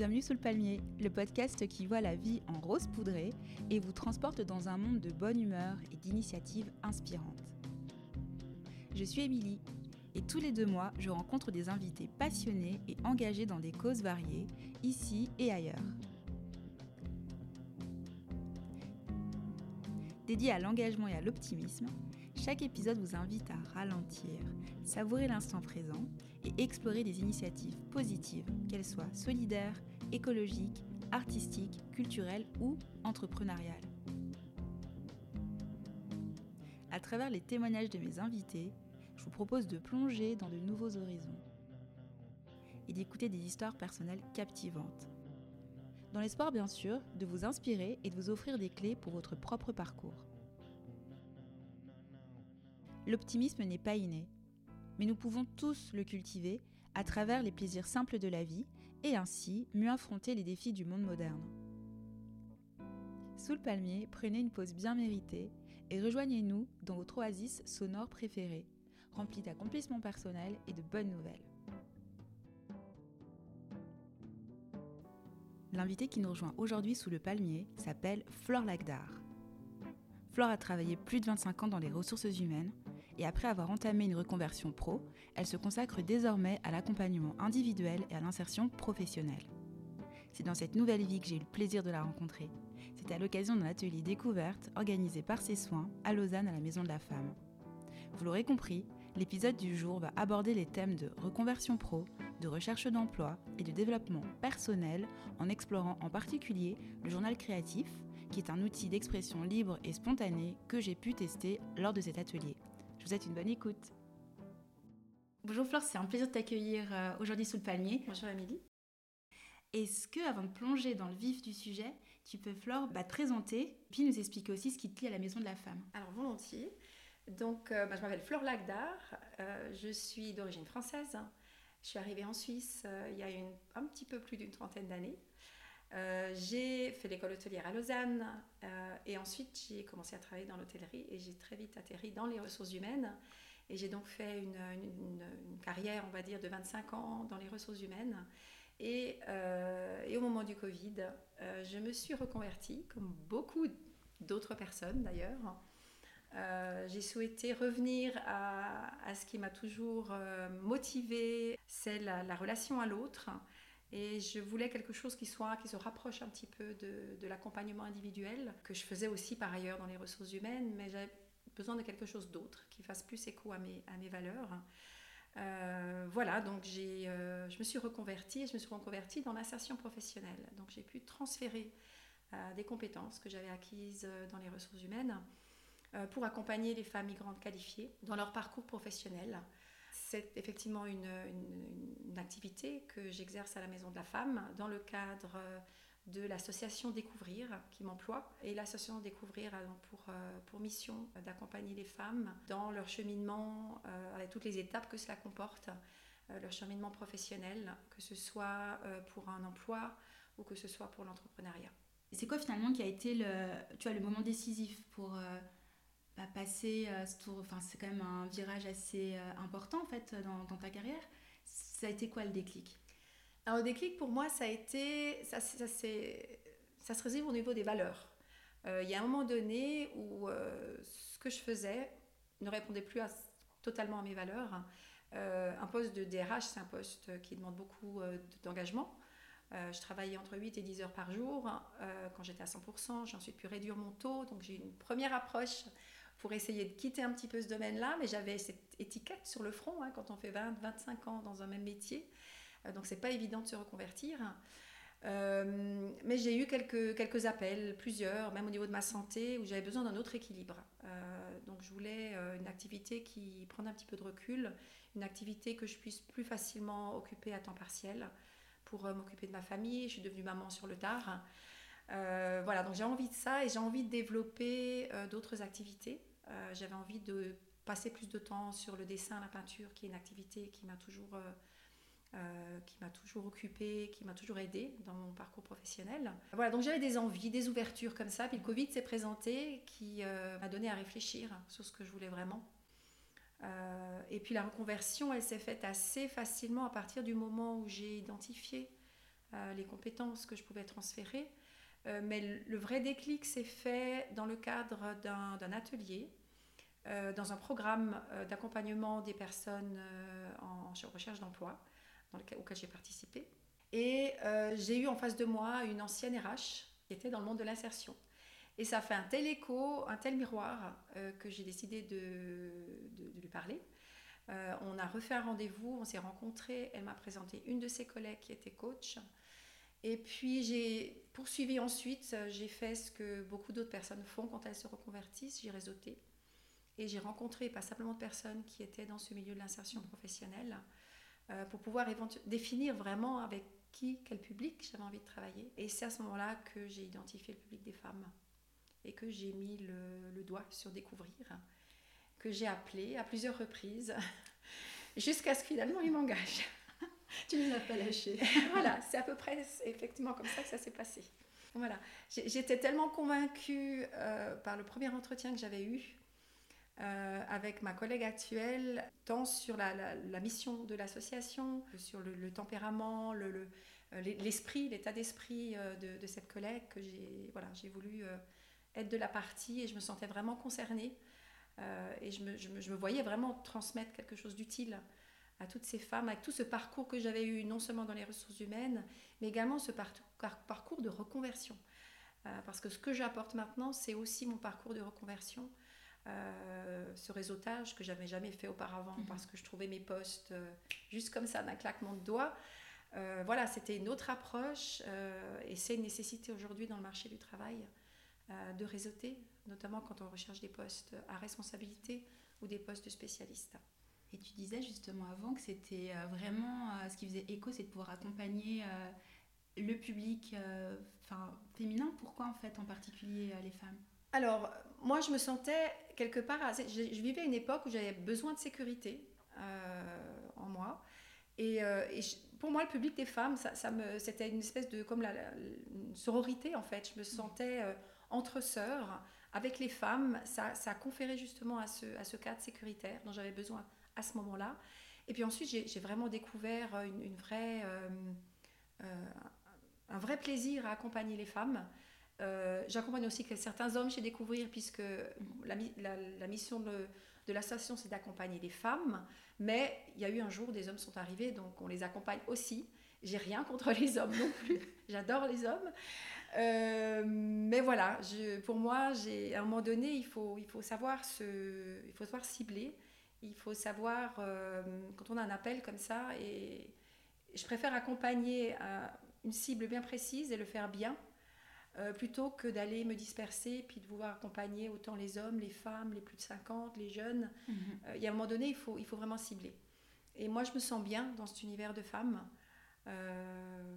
Bienvenue sous le palmier, le podcast qui voit la vie en rose poudrée et vous transporte dans un monde de bonne humeur et d'initiatives inspirantes. Je suis Émilie et tous les deux mois, je rencontre des invités passionnés et engagés dans des causes variées, ici et ailleurs. Dédié à l'engagement et à l'optimisme, chaque épisode vous invite à ralentir, savourer l'instant présent et explorer des initiatives positives, qu'elles soient solidaires, écologiques, artistiques, culturelles ou entrepreneuriales. À travers les témoignages de mes invités, je vous propose de plonger dans de nouveaux horizons et d'écouter des histoires personnelles captivantes. Dans l'espoir bien sûr de vous inspirer et de vous offrir des clés pour votre propre parcours. L'optimisme n'est pas inné, mais nous pouvons tous le cultiver à travers les plaisirs simples de la vie et ainsi mieux affronter les défis du monde moderne. Sous le palmier, prenez une pause bien méritée et rejoignez-nous dans votre oasis sonore préférée, remplie d'accomplissements personnels et de bonnes nouvelles. L'invité qui nous rejoint aujourd'hui sous le palmier s'appelle Flore Lagdar. Flore a travaillé plus de 25 ans dans les ressources humaines et après avoir entamé une reconversion pro, elle se consacre désormais à l'accompagnement individuel et à l'insertion professionnelle. C'est dans cette nouvelle vie que j'ai eu le plaisir de la rencontrer. C'était à l'occasion d'un atelier découverte organisé par ses soins à Lausanne à la Maison de la Femme. Vous l'aurez compris, l'épisode du jour va aborder les thèmes de reconversion pro, de recherche d'emploi et de développement personnel en explorant en particulier le journal créatif, qui est un outil d'expression libre et spontanée que j'ai pu tester lors de cet atelier. Souhaite une bonne écoute. Bonjour Flore, c'est un plaisir de t'accueillir euh, aujourd'hui sous le palmier. Bonjour Amélie. Est-ce que, avant de plonger dans le vif du sujet, tu peux, Flore, bah, te présenter, puis nous expliquer aussi ce qui te lie à la Maison de la Femme? Alors, volontiers. Donc, euh, bah, je m'appelle Flore Lagdar, euh, je suis d'origine française. Je suis arrivée en Suisse il y a une, un petit peu plus d'une trentaine d'années. Euh, j'ai fait l'école hôtelière à Lausanne euh, et ensuite j'ai commencé à travailler dans l'hôtellerie et j'ai très vite atterri dans les ressources humaines et j'ai donc fait une, carrière, on va dire, de 25 ans dans les ressources humaines. Et, euh, au moment du Covid, je me suis reconvertie, comme beaucoup d'autres personnes d'ailleurs. j'ai souhaité revenir à, ce qui m'a toujours motivée, c'est la relation à l'autre. Et je voulais quelque chose qui soit, qui se rapproche un petit peu de, de l'accompagnement individuel, que je faisais aussi par ailleurs dans les ressources humaines, mais j'avais besoin de quelque chose d'autre, qui fasse plus écho à mes, à mes valeurs. Euh, voilà, donc euh, je me suis reconvertie je me suis reconvertie dans l'insertion professionnelle. Donc j'ai pu transférer euh, des compétences que j'avais acquises dans les ressources humaines pour accompagner les femmes migrantes qualifiées dans leur parcours professionnel. C'est effectivement une, activité que j'exerce à la Maison de la Femme dans le cadre de l'association Découvrir qui m'emploie. Et l'association Découvrir a pour, euh, pour mission d'accompagner les femmes dans leur cheminement euh, avec toutes les étapes que cela comporte, euh, leur cheminement professionnel, que ce soit pour un emploi ou que ce soit pour l'entrepreneuriat. C'est quoi finalement qui a été le, tu le moment décisif pour passer euh, ce tour, enfin c'est quand même un virage assez euh, important en fait dans, ta carrière. Ça a été quoi le déclic? Alors le déclic pour moi ça a été, ça, ça, ça se résume au niveau des valeurs. Euh, il y a un moment donné où ce que je faisais ne répondait plus totalement à mes valeurs. un poste de DRH c'est un poste qui demande beaucoup d'engagement. je travaillais entre 8 et 10 heures par jour. quand j'étais à 100%, j'ai ensuite pu réduire mon taux. Donc j'ai une première approche pour essayer de quitter un petit peu ce domaine-là, mais j'avais cette étiquette sur le front hein, quand on fait 20, 25 ans dans un même métier. Euh, donc c'est pas évident de se reconvertir. Euh, mais j'ai eu quelques, quelques appels, plusieurs, même au niveau de ma santé, où j'avais besoin d'un autre équilibre. Euh, donc je voulais une activité qui prenne un petit peu de recul, une activité que je puisse plus facilement occuper à temps partiel pour m'occuper de ma famille. Je suis devenue maman sur le tard. voilà, donc j'ai envie de ça et j'ai envie de développer d'autres activités. Euh, j'avais envie de passer plus de temps sur le dessin, la peinture, qui est une activité qui m'a toujours, euh, euh, toujours occupée, qui m'a toujours aidée dans mon parcours professionnel. Voilà, donc j'avais des envies, des ouvertures comme ça. Puis le Covid s'est présenté, qui m'a donné à réfléchir sur ce que je voulais vraiment. et puis la reconversion, elle s'est faite assez facilement à partir du moment où j'ai identifié les compétences que je pouvais transférer. mais le, vrai déclic s'est fait dans le cadre d'un atelier, dans un programme d'accompagnement des personnes en, recherche d'emploi auquel j'ai participé. Et j'ai eu en face de moi une ancienne RH qui était dans le monde de l'insertion. Et ça fait un tel écho, un tel miroir euh, que j'ai décidé de, lui parler. Euh, on a refait un rendez-vous, on s'est rencontrés, elle m'a présenté une de ses collègues qui était coach. Et puis j'ai poursuivi ensuite, j'ai fait ce que beaucoup d'autres personnes font quand elles se reconvertissent, j'ai réseauté. Et j'ai rencontré pas simplement de personnes qui étaient dans ce milieu de l'insertion professionnelle euh, pour pouvoir définir vraiment avec qui, quel public j'avais envie de travailler. Et c'est à ce moment-là que j'ai identifié le public des femmes et que j'ai mis le, doigt sur découvrir, que j'ai appelé à plusieurs reprises jusqu'à ce que finalement il m'engage. tu ne l'as pas lâché. voilà, c'est à peu près effectivement comme ça que ça s'est passé. Voilà, j'étais tellement convaincue euh, par le premier entretien que j'avais eu euh, avec ma collègue actuelle, tant sur la, mission de l'association, sur le, tempérament, le, euh, l'esprit, l'état d'esprit de, de, cette collègue que j'ai voilà, voulu être de la partie et je me sentais vraiment concernée. Euh, et je me, je, me, voyais vraiment transmettre quelque chose d'utile à toutes ces femmes, avec tout ce parcours que j'avais eu, non seulement dans les ressources humaines, mais également ce parcours de reconversion. Euh, parce que ce que j'apporte maintenant, c'est aussi mon parcours de reconversion, euh, ce réseautage que j'avais jamais fait auparavant, mhm. parce que je trouvais mes postes juste comme ça, d'un claquement de doigts. voilà, c'était une autre approche et c'est une nécessité aujourd'hui dans le marché du travail. Euh, de réseauter, notamment quand on recherche des postes à responsabilité ou des postes de spécialistes. Et tu disais justement avant que c'était euh, vraiment euh, ce qui faisait écho, c'est de pouvoir accompagner le public enfin, féminin. Pourquoi en fait en particulier les femmes? Alors moi je me sentais quelque part, je, vivais une époque où j'avais besoin de sécurité en moi. Et, pour moi, le public des femmes, c'était une espèce de comme la, sororité en fait. Je me sentais entre sœurs, avec les femmes, ça, ça a conféré justement à ce, à ce cadre sécuritaire dont j'avais besoin à ce moment-là. Et puis ensuite, j'ai vraiment découvert une, euh, euh, un vrai plaisir à accompagner les femmes. Euh, j'accompagne aussi certains hommes chez Découvrir, puisque la, la, mission de, de l'association, c'est d'accompagner les femmes. Mais il y a eu un jour, des hommes sont arrivés, donc on les accompagne aussi. J'ai rien contre les hommes non plus. J'adore les hommes. Euh, mais voilà, pour moi, à un moment donné, il faut, il faut, savoir, se, il faut savoir cibler. Il faut savoir, euh, quand on a un appel comme ça, et je préfère accompagner une cible bien précise et le faire bien, euh, plutôt que d'aller me disperser puis de vouloir accompagner autant les hommes, les femmes, les plus de 50, les jeunes. Mhm. il y a un moment donné, il faut, il faut vraiment cibler. Et moi, je me sens bien dans cet univers de femmes.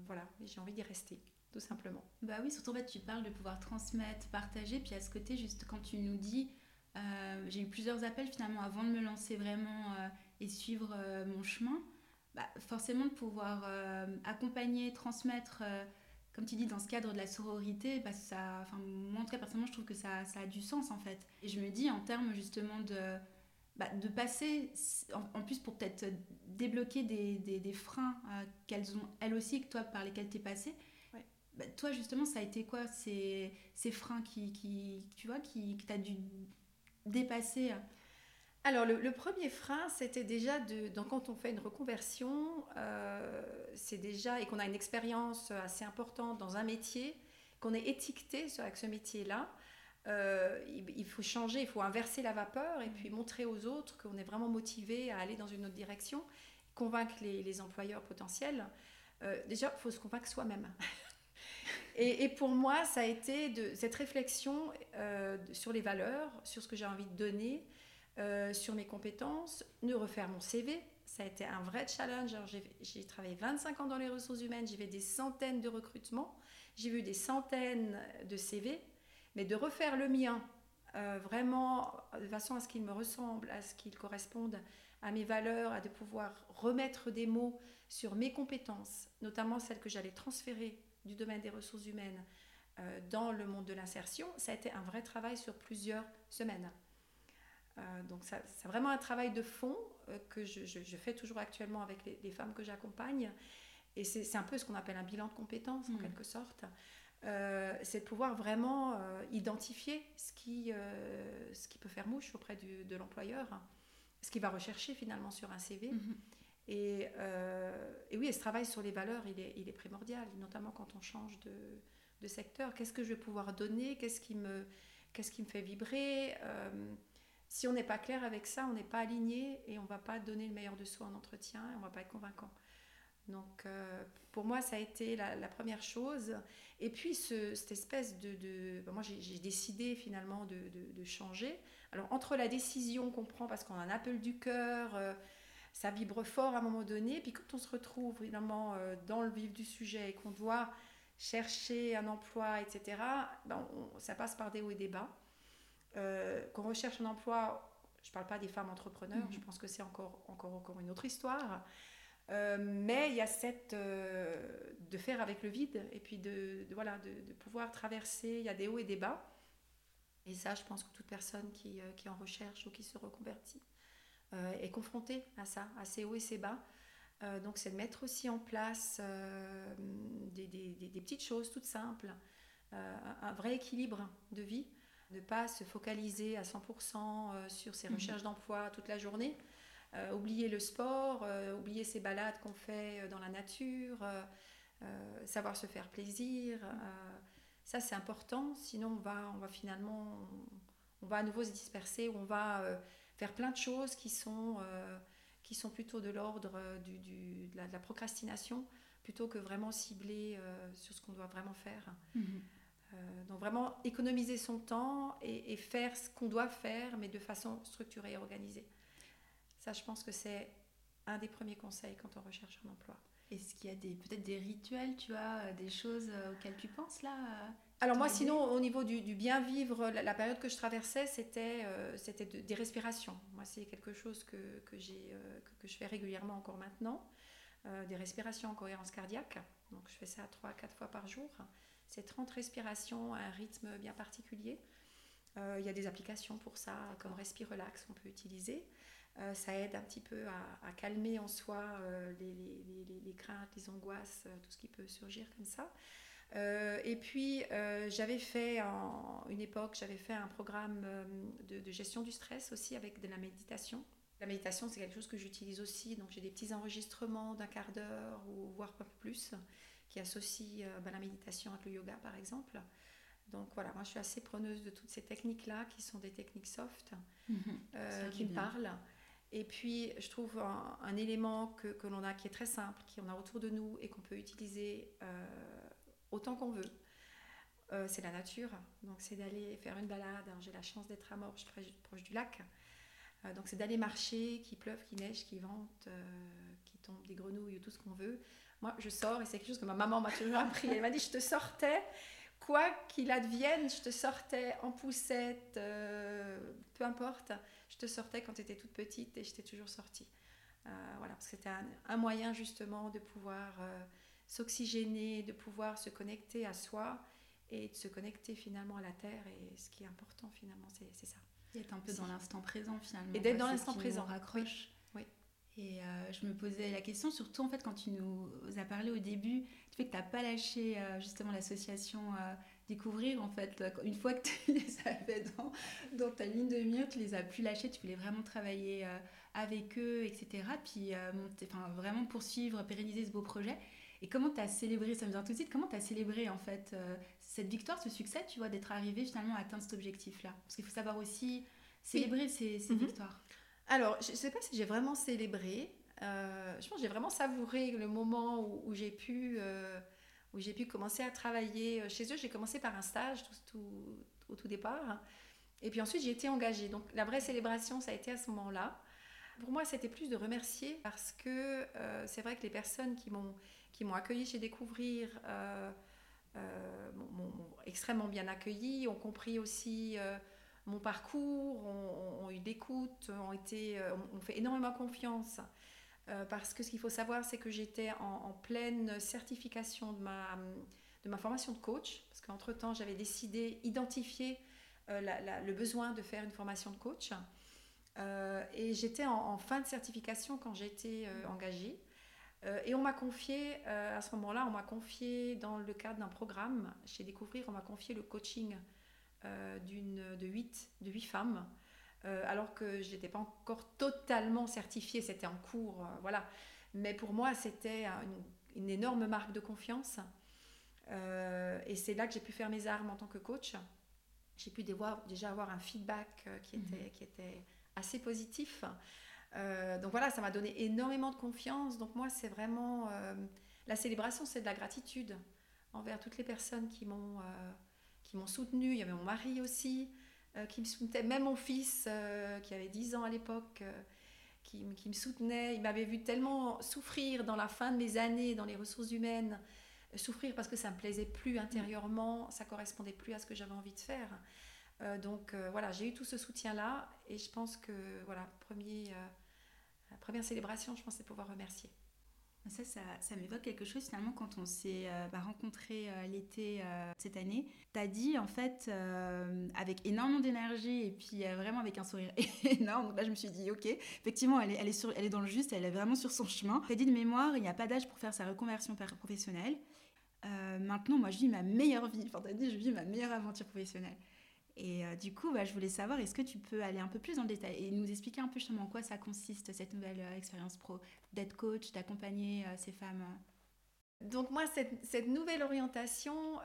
voilà, j'ai envie d'y rester tout simplement. Bah oui, surtout tu parles de pouvoir transmettre, partager, puis à ce côté, juste quand tu nous dis, euh, j'ai eu plusieurs appels finalement avant de me lancer vraiment euh, et suivre euh, mon chemin, bah, forcément de pouvoir accompagner, transmettre, comme tu dis, dans ce cadre de la sororité, bah, ça, enfin, moi en tout cas personnellement, je trouve que ça, ça, a du sens en fait. Et je me dis en termes justement de, bah, de passer, en, plus pour peut-être débloquer des, des, des freins qu'elles ont elles aussi, que toi par lesquels tu es passé, bah, toi, justement, ça a été quoi ces, ces freins qui, qui, tu vois, qui, que tu as dû dépasser alors, le, premier frein, c'était déjà de, donc, quand on fait une reconversion, euh, c'est déjà, et qu'on a une expérience assez importante dans un métier, qu'on est étiqueté avec ce métier-là, euh, il, faut changer, il faut inverser la vapeur et puis montrer aux autres qu'on est vraiment motivé à aller dans une autre direction, convaincre les, les employeurs potentiels. Euh, déjà, il faut se convaincre soi-même. Et, pour moi, ça a été de, cette réflexion sur les valeurs, sur ce que j'ai envie de donner, euh, sur mes compétences, de refaire mon CV. Ça a été un vrai challenge. J'ai travaillé 25 ans dans les ressources humaines, j'ai fait des centaines de recrutements, j'ai vu des centaines de CV, mais de refaire le mien, euh, vraiment de façon à ce qu'il me ressemble, à ce qu'il corresponde à mes valeurs, à de pouvoir remettre des mots sur mes compétences, notamment celles que j'allais transférer du domaine des ressources humaines euh, dans le monde de l'insertion, ça a été un vrai travail sur plusieurs semaines. Euh, donc c'est vraiment un travail de fond euh, que je, fais toujours actuellement avec les, femmes que j'accompagne. et c'est un peu ce qu'on appelle un bilan de compétences en mmh. quelque sorte, euh, c'est de pouvoir vraiment identifier ce qui, ce qui peut faire mouche auprès de l'employeur, ce qu'il va rechercher finalement sur un CV. Mhm. Et, et, oui, ce travail sur les valeurs, il est, il est, primordial, notamment quand on change de, de secteur. Qu'est-ce que je vais pouvoir donner? Qu'est-ce qui, me, qu'est-ce qui me fait vibrer? Si on n'est pas clair avec ça, on n'est pas aligné et on ne va pas donner le meilleur de soi en entretien et on ne va pas être convaincant. Donc, pour moi, ça a été la, première chose. Et puis, cette espèce de... Ben, moi, j'ai décidé finalement de, changer. Alors, entre la décision qu'on prend parce qu'on a un appel du cœur, euh, ça vibre fort à un moment donné, puis quand on se retrouve finalement euh, dans le vif du sujet et qu'on doit chercher un emploi, etc., ben, ça passe par des hauts et des bas. Euh, qu'on recherche un emploi, je ne parle pas des femmes entrepreneurs, mmh je pense que c'est encore, encore, encore une autre histoire. Euh, mais il y a cette euh, de faire avec le vide et puis de, voilà de, pouvoir traverser. Il y a des hauts et des bas. Et ça, je pense que toute personne qui, qui en recherche ou qui se reconvertit est confrontée à ça, à ces hauts et ces bas. donc, c'est de mettre aussi en place des, des, des, petites choses toutes simples, un vrai équilibre de vie, ne pas se focaliser à 100% sur ses mmh recherches d'emploi toute la journée. Euh, oublier le sport, euh, oublier ces balades qu'on fait euh, dans la nature, savoir se faire plaisir. ça, c'est important. Sinon, on va, on va finalement, on, va à nouveau se disperser, on va faire plein de choses qui sont, qui sont plutôt de l'ordre du, du, de, la, procrastination, plutôt que vraiment cibler sur ce qu'on doit vraiment faire. Mhm. Donc vraiment économiser son temps et, et faire ce qu'on doit faire, mais de façon structurée et organisée. Ça, je pense que c'est un des premiers conseils quand on recherche un emploi. Est-ce qu'il y a des, peut-être des rituels, tu as euh, des choses euh, auxquelles tu penses là euh, Alors moi, sinon, au niveau du, bien vivre, la, période que je traversais, c'était c'était des respirations. Moi, c'est quelque chose que, que, j'ai, que, je fais régulièrement encore maintenant. des respirations en cohérence cardiaque. Donc, je fais ça 3-4 fois par jour. C'est 30 respirations à un rythme bien particulier. Il y a des applications pour ça, comme Respirelax, qu'on peut utiliser. Euh, ça aide un petit peu à, calmer en soi euh, les, les, les, craintes, les angoisses, euh, tout ce qui peut surgir comme ça. et puis, j'avais fait, en une époque, j'avais fait un programme de, de, gestion du stress aussi avec de la méditation. La méditation, c'est quelque chose que j'utilise aussi. Donc, j'ai des petits enregistrements d'un quart d'heure ou voire pas plus qui associent ben, la méditation avec le yoga, par exemple. Donc voilà, moi je suis assez preneuse de toutes ces techniques-là qui sont des techniques soft, mhm. qui me parlent. Et puis, je trouve un, élément que, que l'on a qui est très simple, qu'on a autour de nous et qu'on peut utiliser euh, autant qu'on veut. Euh, c'est la nature. Donc, c'est d'aller faire une balade. J'ai la chance d'être à Morges, proche, du lac. Euh, donc, c'est d'aller marcher, qu'il pleuve, qu'il neige, qu'il vente, qu'il tombe des grenouilles ou tout ce qu'on veut. Moi, je sors et c'est quelque chose que ma maman m'a toujours appris. Elle m'a dit Je te sortais quoi qu'il advienne, je te sortais en poussette, peu importe, je te sortais quand tu étais toute petite et je t'ai toujours sortie. Euh, voilà, parce que c'était un, moyen justement de pouvoir euh, s'oxygéner, de pouvoir se connecter à soi et de se connecter finalement à la terre. Et ce qui est important finalement, c'est ça. D'être un peu dans l'instant présent finalement. Et d'être dans l'instant présent. raccroche. Oui. Et euh, je me posais la question, surtout en fait quand tu nous as parlé au début, du fait que tu n'as pas lâché justement l'association découvrir en fait une fois que tu les avais dans, dans ta ligne de mire tu les as plus lâchés tu voulais vraiment travailler euh, avec eux etc puis euh, monter, vraiment poursuivre pérenniser ce beau projet et comment tu as célébré ça me vient tout de suite comment tu as célébré en fait euh, cette victoire ce succès tu vois d'être arrivé finalement à atteindre cet objectif là parce qu'il faut savoir aussi célébrer ces, ces mhm. victoires alors je sais pas si j'ai vraiment célébré je pense que j'ai vraiment savouré le moment où, j'ai pu j'ai pu commencer à travailler euh, chez eux. J'ai commencé par un stage tout, au tout départ. Et puis ensuite, j'ai été engagée. Donc la vraie célébration, ça a été à ce moment-là. Pour moi, c'était plus de remercier parce que euh, c'est vrai que les personnes qui m'ont, qui m'ont accueilli chez Découvrir euh, m'ont, extrêmement bien accueilli, ont compris aussi mon parcours, ont, ont eu d'écoute, ont, été, ont fait énormément confiance. Euh, parce que ce qu'il faut savoir, c'est que j'étais en, pleine certification de ma, de ma formation de coach, parce qu'entre-temps, j'avais décidé, identifier euh, le besoin de faire une formation de coach. Euh, et j'étais en, fin de certification quand j'ai été engagée. et on m'a confié, à ce moment-là, on m'a confié dans le cadre d'un programme chez Découvrir, on m'a confié le coaching d'une, de, 8, de 8 femmes. alors que je n'étais pas encore totalement certifiée, c'était en cours, voilà. Mais pour moi, c'était une, énorme marque de confiance. et c'est là que j'ai pu faire mes armes en tant que coach j'ai pu déjà avoir un feedback euh, qui mhm. était, qui était assez positif. Euh, donc voilà, ça m'a donné énormément de confiance. Donc moi, c'est vraiment... Euh, la célébration, c'est de la gratitude envers toutes les personnes qui m'ont qui m'ont soutenue. Il y avait mon mari aussi qui me soutenait, même mon fils qui avait 10 ans à l'époque. Qui, qui, me soutenait, il m'avait vu tellement souffrir dans la fin de mes années dans les ressources humaines, souffrir parce que ça me plaisait plus intérieurement, ça correspondait plus à ce que j'avais envie de faire. Euh, donc euh, voilà, j'ai eu tout ce soutien-là et je pense que voilà, premier, euh, la première célébration, je pense, c'est pouvoir remercier. Ça, ça, ça m'évoque quelque chose finalement quand on s'est bah, rencontrés l'été cette année. Tu as dit en fait avec énormément d'énergie et puis vraiment avec un sourire énorme. Là, je me suis dit, ok, effectivement, elle est, elle est, sur, elle est dans le juste, elle est vraiment sur son chemin. Tu as dit de mémoire, il n'y a pas d'âge pour faire sa reconversion professionnelle. Euh, maintenant, moi, je vis ma meilleure vie. Enfin, t'as dit, je vis ma meilleure aventure professionnelle. Et euh, du coup, bah, je voulais savoir, est-ce que tu peux aller un peu plus dans le détail et nous expliquer un peu justement en quoi ça consiste, cette nouvelle euh, expérience pro, d'être coach, d'accompagner ces femmes donc moi, cette, cette nouvelle orientation,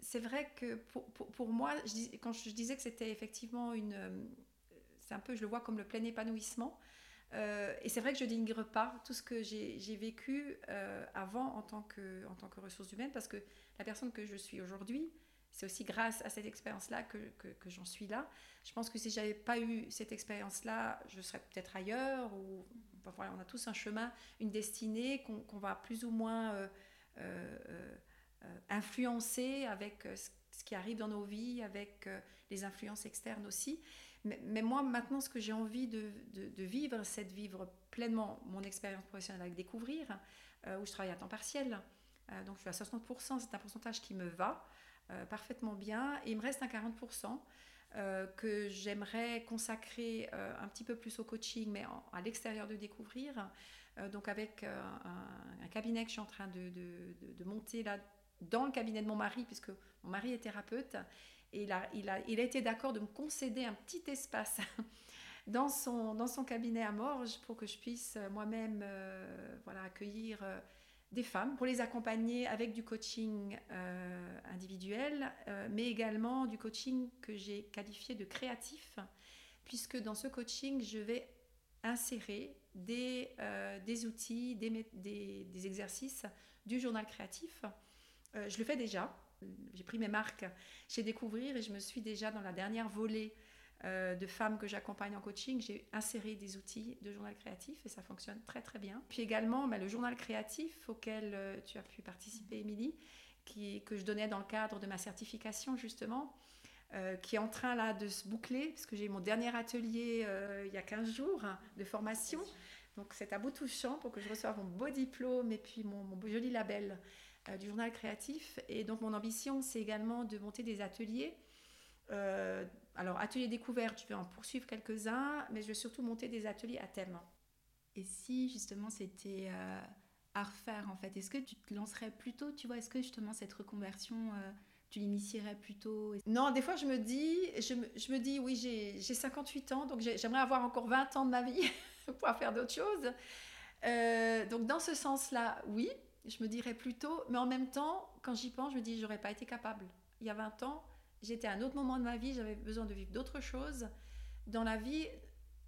c'est vrai que pour, pour, moi, quand je disais que c'était effectivement une... c'est un peu, je le vois comme le plein épanouissement. Euh, et c'est vrai que je dénigre pas tout ce que j'ai vécu euh, avant en tant, que, en tant que ressources humaines, parce que la personne que je suis aujourd'hui, c'est aussi grâce à cette expérience-là que, que, j'en suis là. Je pense que si j'avais pas eu cette expérience-là, je serais peut-être ailleurs, ou voilà, on a tous un chemin, une destinée qu'on va plus ou moins euh, influencer avec ce qui arrive dans nos vies, avec les influences externes aussi. Mais, moi, maintenant, ce que j'ai envie de, vivre, c'est de vivre pleinement mon expérience professionnelle avec Découvrir, euh, où je travaille à temps partiel. Euh, donc, je suis à 60%, c'est un pourcentage qui me va euh, parfaitement bien. Et il me reste un 40% que j'aimerais consacrer un petit peu plus au coaching, mais à l'extérieur de Découvrir. donc, avec un, cabinet que je suis en train de, de monter là dans le cabinet de mon mari, puisque mon mari est thérapeute et il a, il a, il a été d'accord de me concéder un petit espace dans son, dans son cabinet à Morges pour que je puisse euh, moi-même euh, voilà, accueillir euh, des femmes, pour les accompagner avec du coaching individuel, mais également du coaching que j'ai qualifié de créatif, puisque dans ce coaching, je vais insérer des, des outils, des, des, des, exercices du journal créatif. je le fais déjà, j'ai pris mes marques chez Découvrir et je me suis déjà dans la dernière volée euh, de femmes que j'accompagne en coaching, j'ai inséré des outils de journal créatif et ça fonctionne très très bien. Puis également bah, le journal créatif auquel euh, tu as pu participer, Émilie, qui, que je donnais dans le cadre de ma certification justement. Euh, qui est en train là de se boucler, parce que j'ai eu mon dernier atelier il y a 15 jours hein, de formation. Donc c'est à bout touchant pour que je reçoive mon beau diplôme et puis mon, mon joli label euh, du journal créatif. Et donc mon ambition, c'est également de monter des ateliers. Euh, alors, ateliers découvertes, je vais en poursuivre quelques-uns, mais je vais surtout monter des ateliers à thème. Et si justement c'était euh, à refaire, en fait, est-ce que tu te lancerais plutôt, tu vois, est-ce que justement cette reconversion, tu l'initierais plutôt Non, des fois je me dis, je me, je me dis, oui, j'ai 58 ans, donc j'aimerais avoir encore 20 ans de ma vie pour faire d'autres choses. donc dans ce sens-là, oui, je me dirais plutôt, mais en même temps, quand j'y pense, je me dis, j'aurais pas été capable. Il y a 20 ans, j'étais à un autre moment de ma vie, j'avais besoin de vivre d'autres choses. Dans la vie,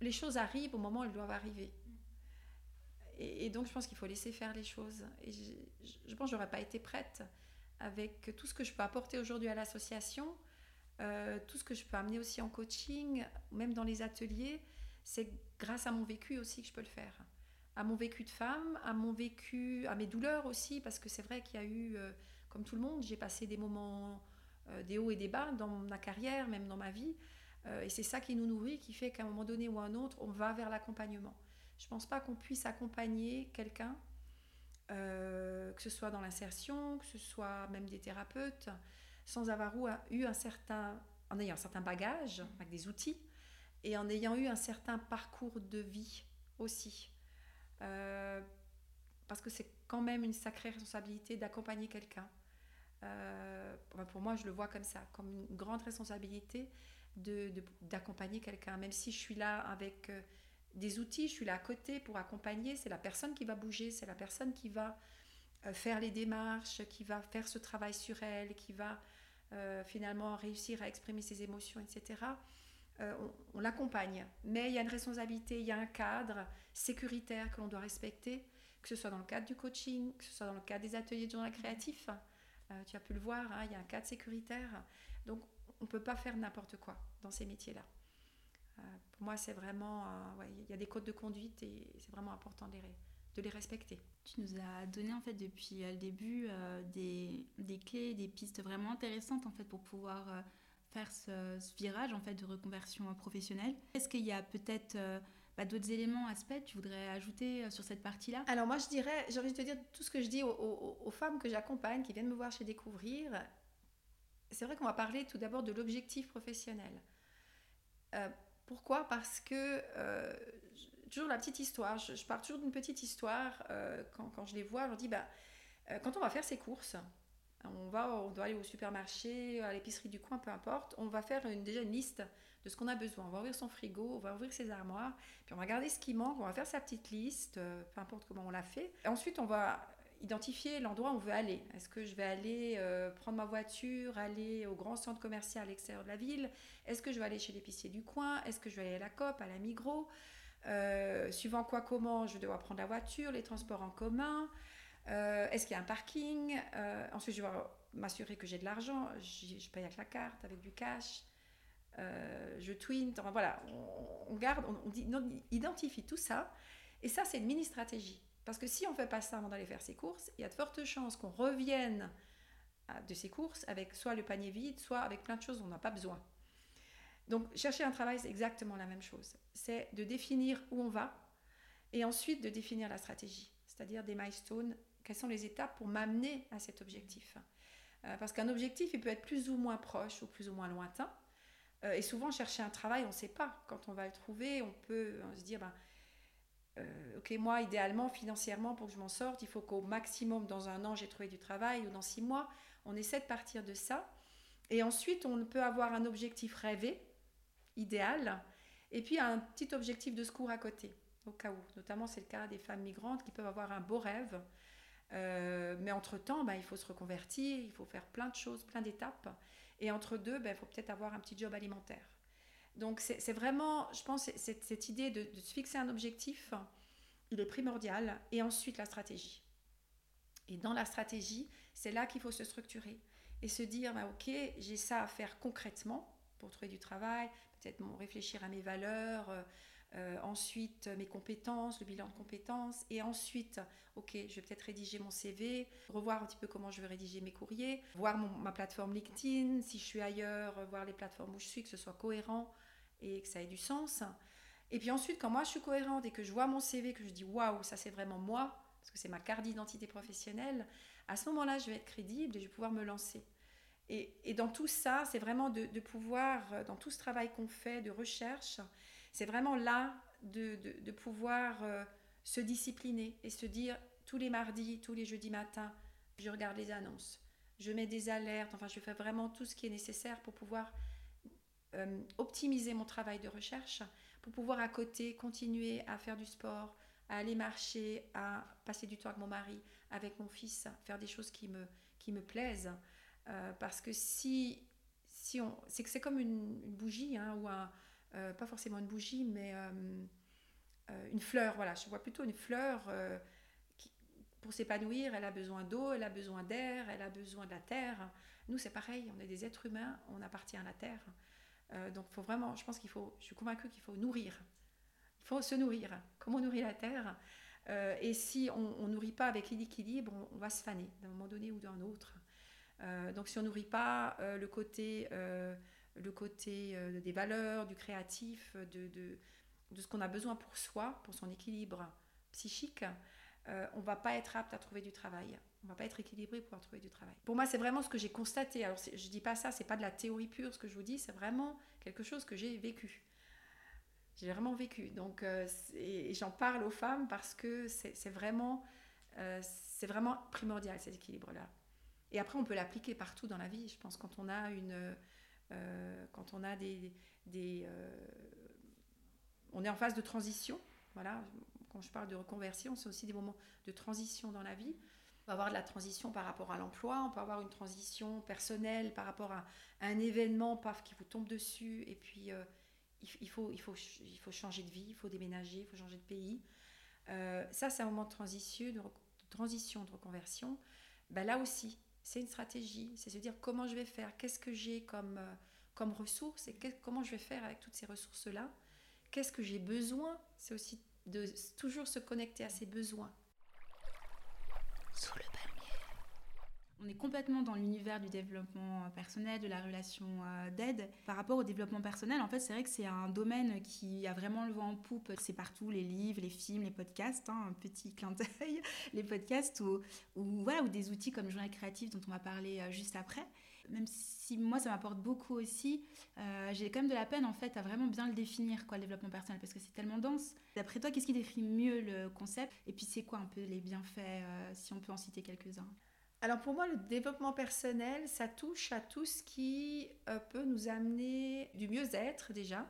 les choses arrivent au moment où elles doivent arriver. Et, donc, je pense qu'il faut laisser faire les choses. Et je, pense que j'aurais pas été prête avec tout ce que je peux apporter aujourd'hui à l'association, euh, tout ce que je peux amener aussi en coaching, même dans les ateliers. C'est grâce à mon vécu aussi que je peux le faire à mon vécu de femme, à mon vécu, à mes douleurs aussi, parce que c'est vrai qu'il y a eu, euh, comme tout le monde, j'ai passé des moments, des hauts et des bas dans ma carrière, même dans ma vie. Euh, et c'est ça qui nous nourrit, qui fait qu'à un moment donné ou à un autre, on va vers l'accompagnement. Je ne pense pas qu'on puisse accompagner quelqu'un, que ce soit dans l'insertion, que ce soit même des thérapeutes, sans avoir eu un certain, en ayant un certain bagage, avec des outils, et en ayant eu un certain parcours de vie aussi. Euh, parce que c'est quand même une sacrée responsabilité d'accompagner quelqu'un. Pour moi, je le vois comme ça, comme une grande responsabilité d'accompagner de, quelqu'un, même si je suis là avec des outils, je suis là à côté pour accompagner, c'est la personne qui va bouger, c'est la personne qui va euh, faire les démarches, qui va faire ce travail sur elle, qui va euh, finalement réussir à exprimer ses émotions, etc. Euh, on, l'accompagne. Mais il y a une responsabilité, il y a un cadre sécuritaire que l'on doit respecter, que ce soit dans le cadre du coaching, que ce soit dans le cadre des ateliers de journal créatif. Tu as pu le voir, hein, il y a un cadre sécuritaire. Donc on ne peut pas faire n'importe quoi dans ces métiers-là. pour moi, c'est vraiment, il y a des codes de conduite et c'est vraiment important de les, de les respecter. Tu nous as donné en fait depuis euh, le début euh, des, des, clés, des pistes vraiment intéressantes en fait pour pouvoir euh, faire ce, virage en fait de reconversion professionnelle. Est-ce qu'il y a peut-être bah, d'autres éléments, aspects tu voudrais ajouter sur cette partie-là? Alors moi je dirais, j'ai envie de te dire tout ce que je dis aux, femmes que j'accompagne, qui viennent me voir chez Découvrir. C'est vrai qu'on va parler tout d'abord de l'objectif professionnel. pourquoi? Parce que toujours la petite histoire. Je, pars toujours d'une petite histoire. Euh, quand, quand, je les vois, je leur dis bah, euh, quand on va faire ses courses, on, va, on doit aller au supermarché, à l'épicerie du coin, peu importe, on va faire une, déjà une liste de ce qu'on a besoin. On va ouvrir son frigo, on va ouvrir ses armoires, puis on va regarder ce qui manque, on va faire sa petite liste, euh, peu importe comment on l'a fait. Ensuite, on va identifier l'endroit où on veut aller. Est-ce que je vais aller prendre ma voiture, aller au grand centre commercial à l'extérieur de la ville? Est-ce que je vais aller chez l'épicier du coin? Est-ce que je vais aller à la COP, à la Migros? Euh, suivant quoi, comment, je dois prendre la voiture, les transports en commun. Euh, est-ce qu'il y a un parking? Euh, Ensuite, je vais m'assurer que j'ai de l'argent. Je, paye avec la carte, avec du cash. Je twin. Enfin, voilà, on, garde, on, identifie tout ça. Et ça, c'est une mini-stratégie. Parce que si on ne fait pas ça avant d'aller faire ses courses, il y a de fortes chances qu'on revienne de ses courses avec soit le panier vide, soit avec plein de choses dont on n'a pas besoin. Donc chercher un travail, c'est exactement la même chose. C'est de définir où on va et ensuite de définir la stratégie, c'est-à-dire des milestones, quelles sont les étapes pour m'amener à cet objectif? Euh, parce qu'un objectif, il peut être plus ou moins proche ou plus ou moins lointain. Euh, et souvent, chercher un travail, on ne sait pas. Quand on va le trouver, on peut se dire, ben, euh, ok, moi, idéalement, financièrement, pour que je m'en sorte, il faut qu'au maximum, dans un an, j'ai trouvé du travail ou dans six mois. On essaie de partir de ça. Et ensuite, on peut avoir un objectif rêvé, idéal, et puis un petit objectif de secours à côté, au cas où. Notamment, c'est le cas des femmes migrantes qui peuvent avoir un beau rêve, euh, mais entre-temps, ben, il faut se reconvertir, il faut faire plein de choses, plein d'étapes. Et entre deux, ben, il faut peut-être avoir un petit job alimentaire. Donc c'est vraiment, je pense, cette, idée de, se fixer un objectif, il est primordial. Et ensuite, la stratégie. Et dans la stratégie, c'est là qu'il faut se structurer et se dire, ben, ok, j'ai ça à faire concrètement pour trouver du travail, peut-être réfléchir à mes valeurs, euh, euh, ensuite mes compétences, le bilan de compétences, et ensuite, ok, je vais peut-être rédiger mon CV, revoir un petit peu comment je vais rédiger mes courriers, voir ma plateforme LinkedIn, si je suis ailleurs, voir les plateformes où je suis, que ce soit cohérent et que ça ait du sens. Et puis ensuite, quand moi je suis cohérente et que je vois mon CV, que je dis waouh, ça c'est vraiment moi, parce que c'est ma carte d'identité professionnelle, à ce moment-là, je vais être crédible et je vais pouvoir me lancer. Et, dans tout ça, c'est vraiment de, pouvoir, euh, dans tout ce travail qu'on fait de recherche, c'est vraiment là de, pouvoir euh, se discipliner et se dire tous les mardis, tous les jeudis matins, je regarde les annonces, je mets des alertes, enfin je fais vraiment tout ce qui est nécessaire pour pouvoir euh, optimiser mon travail de recherche, pour pouvoir à côté continuer à faire du sport, à aller marcher, à passer du temps avec mon mari, avec mon fils, faire des choses qui me, qui me plaisent. Euh, parce que si, si on, c'est que c'est comme une, bougie, hein, ou un, euh, pas forcément une bougie, mais euh, une fleur. Voilà, je vois plutôt une fleur qui, pour s'épanouir, elle a besoin d'eau, elle a besoin d'air, elle a besoin de la terre. Nous, c'est pareil, on est des êtres humains, on appartient à la terre. donc, faut vraiment, je pense qu'il faut, je suis convaincue qu'il faut nourrir. Il faut se nourrir. Comment on nourrit la terre? Et si on ne nourrit pas avec l'équilibre, on, va se faner d'un moment donné ou d'un autre. Euh, donc si on nourrit pas euh, le côté, euh, le côté des valeurs, du créatif, de, de, de ce qu'on a besoin pour soi, pour son équilibre psychique, on va pas être apte à trouver du travail. On va pas être équilibré pour trouver du travail. Pour moi, c'est vraiment ce que j'ai constaté. Alors, je dis pas ça, c'est pas de la théorie pure ce que je vous dis, c'est vraiment quelque chose que j'ai vécu. J'ai vraiment vécu. Donc, et j'en parle aux femmes parce que c'est vraiment c'est vraiment primordial cet équilibre-là. Et après, on peut l'appliquer partout dans la vie. Je pense quand on a une, quand on a des, des on est en phase de transition. Voilà, quand je parle de reconversion, c'est aussi des moments de transition dans la vie. On peut avoir de la transition par rapport à l'emploi, on peut avoir une transition personnelle par rapport à, un événement, qui vous tombe dessus, et puis euh, il, faut, il, faut, il faut changer de vie, il faut déménager, il faut changer de pays. Euh, ça, c'est un moment de transition, de, transition, reconversion. Ben, là aussi, c'est une stratégie, c'est se dire comment je vais faire, qu'est-ce que j'ai comme, euh, comme ressources, et comment je vais faire avec toutes ces ressources-là, qu'est-ce que j'ai besoin, c'est aussi de toujours se connecter à ses besoins. On est complètement dans l'univers du développement euh, personnel, de la relation euh, d'aide. Par rapport au développement personnel, en fait, c'est vrai que c'est un domaine qui a vraiment le vent en poupe. C'est partout, les livres, les films, les podcasts, hein, un petit clin d'œil, les podcasts ou, ou, voilà, ou des outils comme Journal Créatif dont on va parler euh, juste après même si moi ça m'apporte beaucoup aussi, j'ai quand même de la peine en fait à vraiment bien le définir quoi le développement personnel parce que c'est tellement dense. D'après toi, qu'est-ce qui décrit mieux le concept? Et puis c'est quoi un peu les bienfaits si on peut en citer quelques-uns? Alors pour moi, le développement personnel, ça touche à tout ce qui euh, peut nous amener du mieux-être déjà.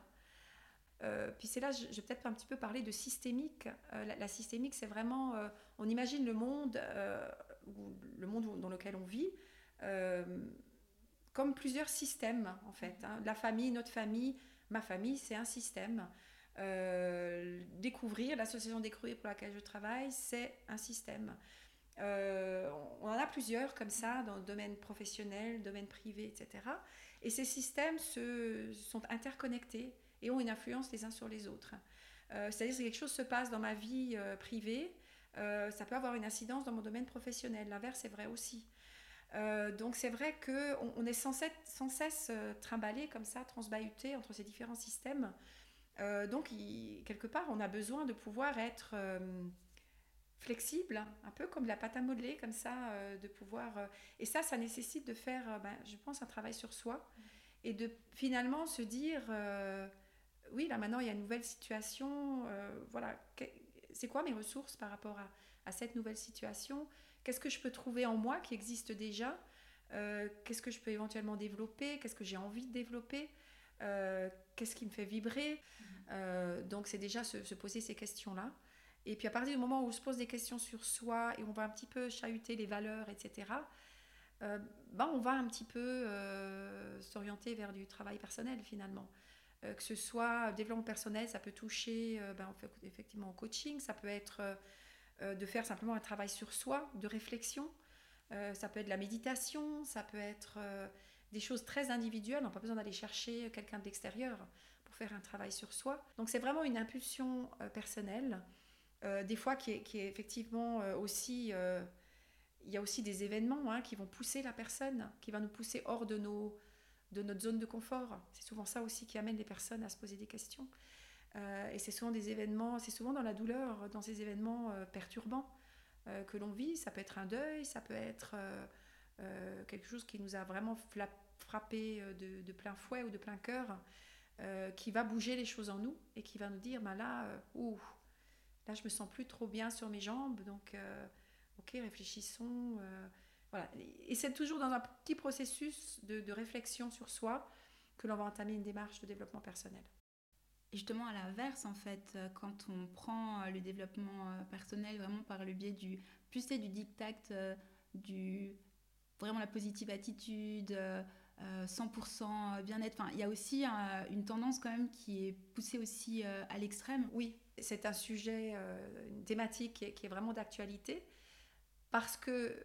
puis c'est là, je, vais peut-être un petit peu parler de systémique. La, systémique, c'est vraiment, on imagine le monde, le monde dans lequel on vit, comme plusieurs systèmes en fait. Hein. La famille, notre famille, ma famille, c'est un système. Euh, découvrir, l'association Découvrir pour laquelle je travaille, c'est un système. Euh, on en a plusieurs comme ça dans le domaine professionnel, domaine privé, etc. Et ces systèmes se, sont interconnectés et ont une influence les uns sur les autres. Euh, c'est-à-dire que quelque chose se passe dans ma vie privée, ça peut avoir une incidence dans mon domaine professionnel. L'inverse est vrai aussi. Euh, donc c'est vrai qu'on on est sans cesse, sans cesse euh, trimballé comme ça, transbahuté entre ces différents systèmes. Euh, donc quelque part, on a besoin de pouvoir être flexible, un peu comme la pâte à modeler, comme ça, de pouvoir... et ça, ça nécessite de faire, ben, je pense, un travail sur soi et de finalement se dire, oui, là maintenant, il y a une nouvelle situation, voilà, c'est quoi mes ressources par rapport à, à cette nouvelle situation? Qu'est-ce que je peux trouver en moi qui existe déjà? Euh, Qu'est-ce que je peux éventuellement développer? Qu'est-ce que j'ai envie de développer? Euh, Qu'est-ce qui me fait vibrer? Euh, Donc c'est déjà se, poser ces questions-là. Et puis à partir du moment où on se pose des questions sur soi et on va un petit peu chahuter les valeurs, etc., ben on va un petit peu s'orienter vers du travail personnel finalement. que ce soit développement personnel, ça peut toucher ben, on fait effectivement au coaching, ça peut être euh, de faire simplement un travail sur soi, de réflexion. Euh, ça peut être de la méditation, ça peut être euh, des choses très individuelles. On n'a pas besoin d'aller chercher quelqu'un de l'extérieur pour faire un travail sur soi. Donc c'est vraiment une impulsion personnelle, des fois qui est, effectivement aussi... il y a aussi des événements hein, qui vont pousser la personne, qui vont nous pousser hors de, nos, de notre zone de confort. C'est souvent ça aussi qui amène les personnes à se poser des questions. Euh, et c'est souvent des événements, c'est souvent dans la douleur, dans ces événements euh, perturbants euh, que l'on vit. Ça peut être un deuil, ça peut être quelque chose qui nous a vraiment frappé de, plein fouet ou de plein cœur, qui va bouger les choses en nous et qui va nous dire, ben là, ouh, là je me sens plus trop bien sur mes jambes, donc ok, réfléchissons. voilà. Et c'est toujours dans un petit processus de réflexion sur soi que l'on va entamer une démarche de développement personnel. Et justement, à l'inverse, en fait, euh, quand on prend euh, le développement euh, personnel vraiment par le biais du, plus c'est du dictat, du vraiment la positive attitude, 100% bien-être. Enfin, il y a aussi une tendance quand même qui est poussée aussi à l'extrême. Oui, c'est un sujet, une thématique qui est, vraiment d'actualité parce que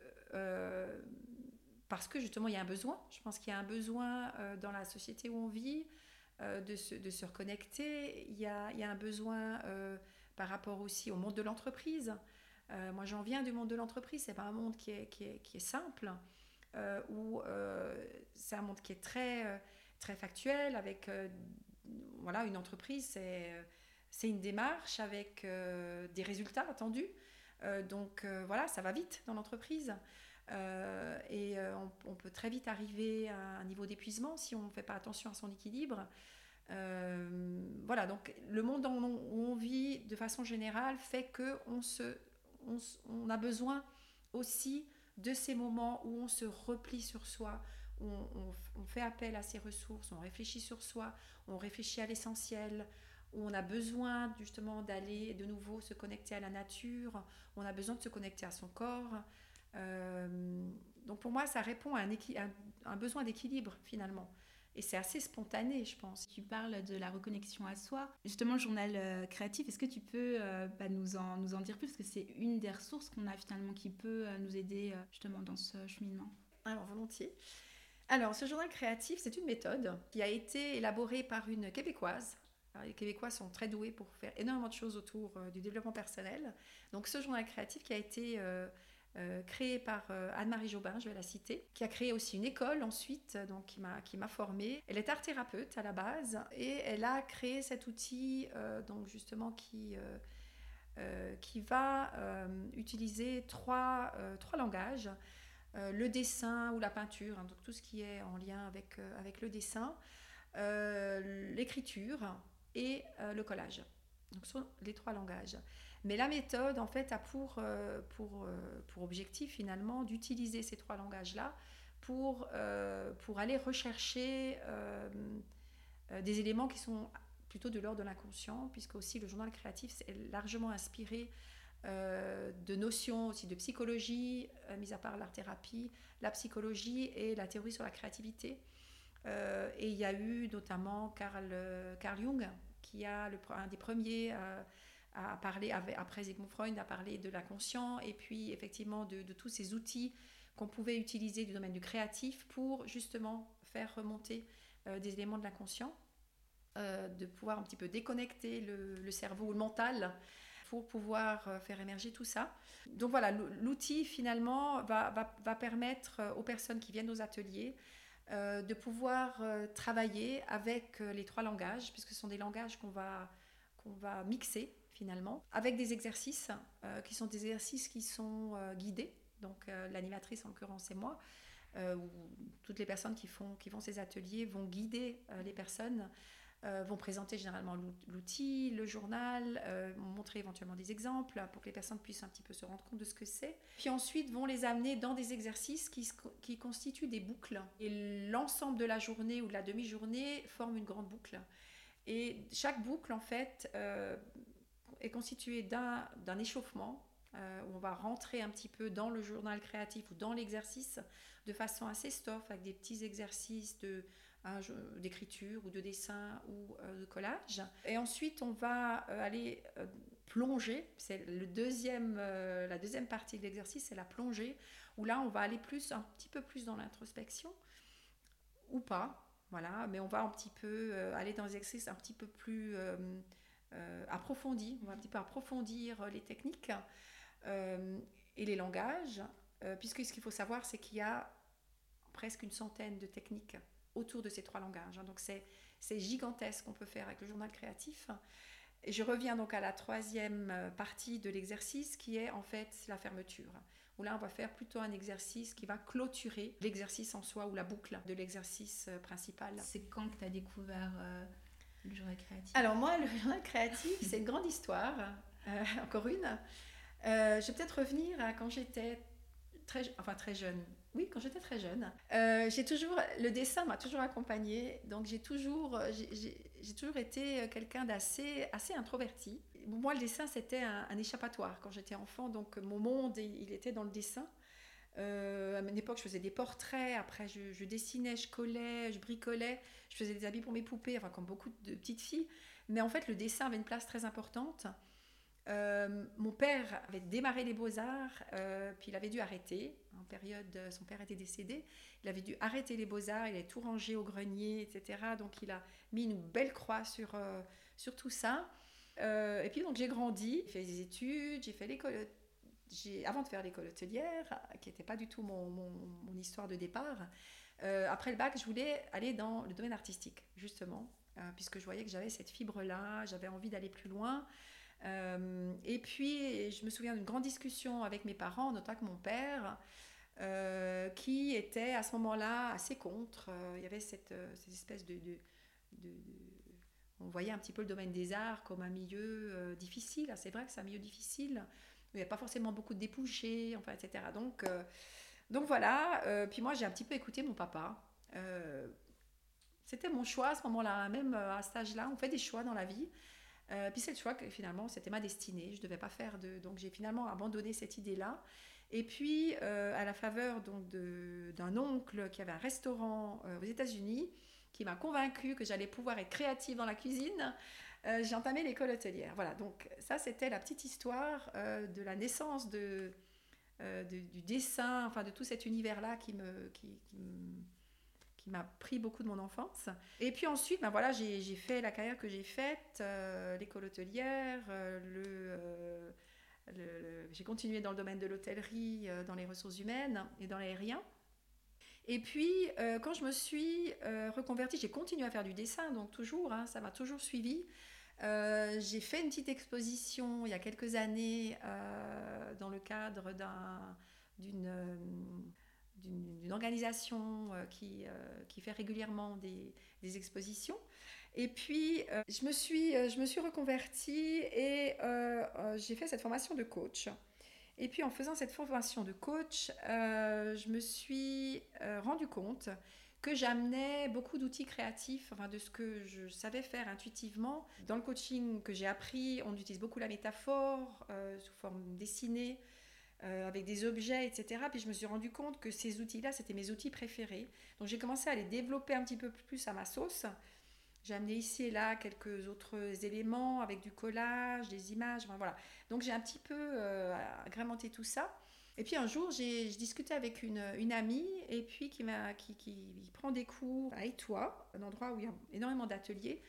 parce que justement il y a un besoin. Je pense qu'il y a un besoin dans la société où on vit. Euh, de, se, de, se, reconnecter. Il y a, il y a un besoin euh, par rapport aussi au monde de l'entreprise. Euh, moi, j'en viens du monde de l'entreprise. C'est pas un monde qui est, qui est, qui est simple, où c'est un monde qui est très, très factuel, avec voilà, une entreprise, c'est, c'est une démarche avec des résultats attendus. donc voilà, ça va vite dans l'entreprise. Euh, et euh, on, peut très vite arriver à un niveau d'épuisement si on ne fait pas attention à son équilibre. Euh, voilà, donc le monde où on vit de façon générale fait qu'on se, on, a besoin aussi de ces moments où on se replie sur soi, où on, fait appel à ses ressources, on réfléchit sur soi, on réfléchit à l'essentiel, où on a besoin justement d'aller de nouveau se connecter à la nature, où on a besoin de se connecter à son corps. Euh, donc pour moi, ça répond à un, un besoin d'équilibre finalement. Et c'est assez spontané, je pense. Tu parles de la reconnexion à soi. Justement, le journal euh, créatif, est-ce que tu peux euh, bah, nous, en, nous en dire plus? Parce que c'est une des ressources qu'on a finalement qui peut nous aider justement dans ce cheminement. Alors, volontiers. Alors, ce journal créatif, c'est une méthode qui a été élaborée par une Québécoise. Les Québécois sont très doués pour faire énormément de choses autour du développement personnel. Donc, ce journal créatif qui a été euh, créée par euh, Anne-Marie Jobin, je vais la citer, qui a créé aussi une école ensuite, donc qui m'a formée. Elle est art thérapeute à la base et elle a créé cet outil euh, donc justement qui qui va utiliser trois, trois langages. le dessin ou la peinture, hein, donc tout ce qui est en lien avec, avec le dessin, l'écriture et le collage. Donc, ce sont les trois langages. Mais la méthode, en fait, a pour, euh, pour, euh, pour objectif, finalement, d'utiliser ces trois langages-là pour, euh, pour aller rechercher des éléments qui sont plutôt de l'ordre de l'inconscient, puisque aussi le journal créatif est largement inspiré de notions aussi de psychologie, mis à part l'art-thérapie, la psychologie et la théorie sur la créativité. Et il y a eu notamment Carl, Carl Jung, qui a le, un des premiers a parlé, après Sigmund Freud, a parlé de l'inconscient et puis effectivement de, tous ces outils qu'on pouvait utiliser du domaine du créatif pour justement faire remonter euh, des éléments de l'inconscient, euh, de pouvoir un petit peu déconnecter le, cerveau ou le mental pour pouvoir euh, faire émerger tout ça. Donc voilà, l'outil finalement va, va, permettre aux personnes qui viennent aux ateliers de pouvoir travailler avec les trois langages, puisque ce sont des langages qu'on va, qu'on va mixer finalement, avec des exercices euh, qui sont des exercices qui sont euh, guidés. Donc euh, l'animatrice en l'occurrence c'est moi, ou toutes les personnes qui font, qui font ces ateliers vont guider les personnes, vont présenter généralement l'outil, le journal, montrer éventuellement des exemples pour que les personnes puissent un petit peu se rendre compte de ce que c'est. Puis ensuite vont les amener dans des exercices qui, qui constituent des boucles. Et l'ensemble de la journée ou de la demi-journée forme une grande boucle. Et chaque boucle, en fait, est constitué d'un échauffement euh, où on va rentrer un petit peu dans le journal créatif ou dans l'exercice de façon assez stuff avec des petits exercices de d'écriture ou de dessin ou euh, de collage. Et ensuite, on va euh, aller plonger. C'est le deuxième, la deuxième partie de l'exercice, c'est la plongée, où là, on va aller plus, un petit peu plus dans l'introspection ou pas. Voilà, mais on va un petit peu aller dans des exercices un petit peu plus euh, approfondie, on va un petit peu approfondir les techniques euh, et les langages, euh, puisque ce qu'il faut savoir, c'est qu'il y a presque une centaine de techniques autour de ces trois langages. Hein. donc c'est gigantesque qu'on peut faire avec le journal créatif. Je reviens donc à la troisième partie de l'exercice qui est en fait la fermeture. Où là, on va faire plutôt un exercice qui va clôturer l'exercice en soi ou la boucle de l'exercice principal. C'est quand que tu as découvert le journal créatif? Alors moi, le journal créatif, c'est une grande histoire, euh, encore une. Euh, je vais peut-être revenir à quand j'étais très, enfin très jeune. Oui, quand j'étais très jeune. Euh, j'ai toujours, le dessin m'a toujours accompagnée, donc j'ai toujours, j'ai toujours été quelqu'un d'assez, assez introverti. Moi, le dessin, c'était un, échappatoire quand j'étais enfant, donc mon monde, il était dans le dessin. Euh, à une époque, je faisais des portraits, après je, dessinais, je collais, je bricolais, je faisais des habits pour mes poupées, enfin comme beaucoup de petites filles. Mais en fait, le dessin avait une place très importante. Euh, mon père avait démarré les beaux-arts, euh, puis il avait dû arrêter. En période, son père était décédé. Il avait dû arrêter les beaux-arts, il avait tout rangé au grenier, etc. Donc il a mis une belle croix sur, sur tout ça. et puis donc j'ai grandi, j'ai fait des études, j'ai fait l'école avant de faire l'école hôtelière, qui n'était pas du tout mon, mon, histoire de départ, euh, après le bac, je voulais aller dans le domaine artistique, justement, euh, puisque je voyais que j'avais cette fibre-là, j'avais envie d'aller plus loin. Euh, et puis, je me souviens d'une grande discussion avec mes parents, notamment mon père, qui était à ce moment-là assez contre. il y avait cette, cette espèce de, on voyait un petit peu le domaine des arts comme un milieu difficile. C'est vrai que c'est un milieu difficile il n'y a pas forcément beaucoup de débouchés, etc. Donc, donc voilà, puis moi j'ai un petit peu écouté mon papa. C'était mon choix à ce moment-là, même à cet âge-là, on fait des choix dans la vie. puis c'est le choix que finalement c'était ma destinée, je ne devais pas faire de... Donc j'ai finalement abandonné cette idée-là. Et puis, à la faveur d'un oncle qui avait un restaurant aux États-Unis, qui m'a convaincu que j'allais pouvoir être créative dans la cuisine, euh, j'ai entamé l'école hôtelière. Voilà, donc ça c'était la petite histoire euh, de la naissance de, euh, du dessin, enfin de tout cet univers-là qui me, qui, qui, m'a pris beaucoup de mon enfance. Et puis ensuite, ben voilà, j'ai fait la carrière que j'ai faite, l'école hôtelière, le, j'ai continué dans le domaine de l'hôtellerie, dans les ressources humaines et dans l'aérien. Et puis, euh, quand je me suis euh, reconvertie, j'ai continué à faire du dessin, donc toujours, hein, ça m'a toujours suivi. Euh, j'ai fait une petite exposition il y a quelques années dans le cadre d'une organisation qui, fait régulièrement des expositions. Et puis, je, me suis, je me suis reconvertie et j'ai fait cette formation de coach. Et puis en faisant cette formation de coach, euh, je me suis euh, rendu compte que j'amenais beaucoup d'outils créatifs, enfin de ce que je savais faire intuitivement. Dans le coaching que j'ai appris, on utilise beaucoup la métaphore euh, sous forme dessinée, avec des objets, etc. Puis je me suis rendu compte que ces outils-là, c'était mes outils préférés. Donc j'ai commencé à les développer un petit peu plus à ma sauce. J'ai amené ici et là quelques autres éléments avec du collage, des images, voilà. Donc j'ai un petit peu euh, agrémenté tout ça. Et puis un jour, j'ai discuté avec une, amie et puis qui, qui, qui prend des cours à Étoile, un endroit où il y a énormément d'ateliers.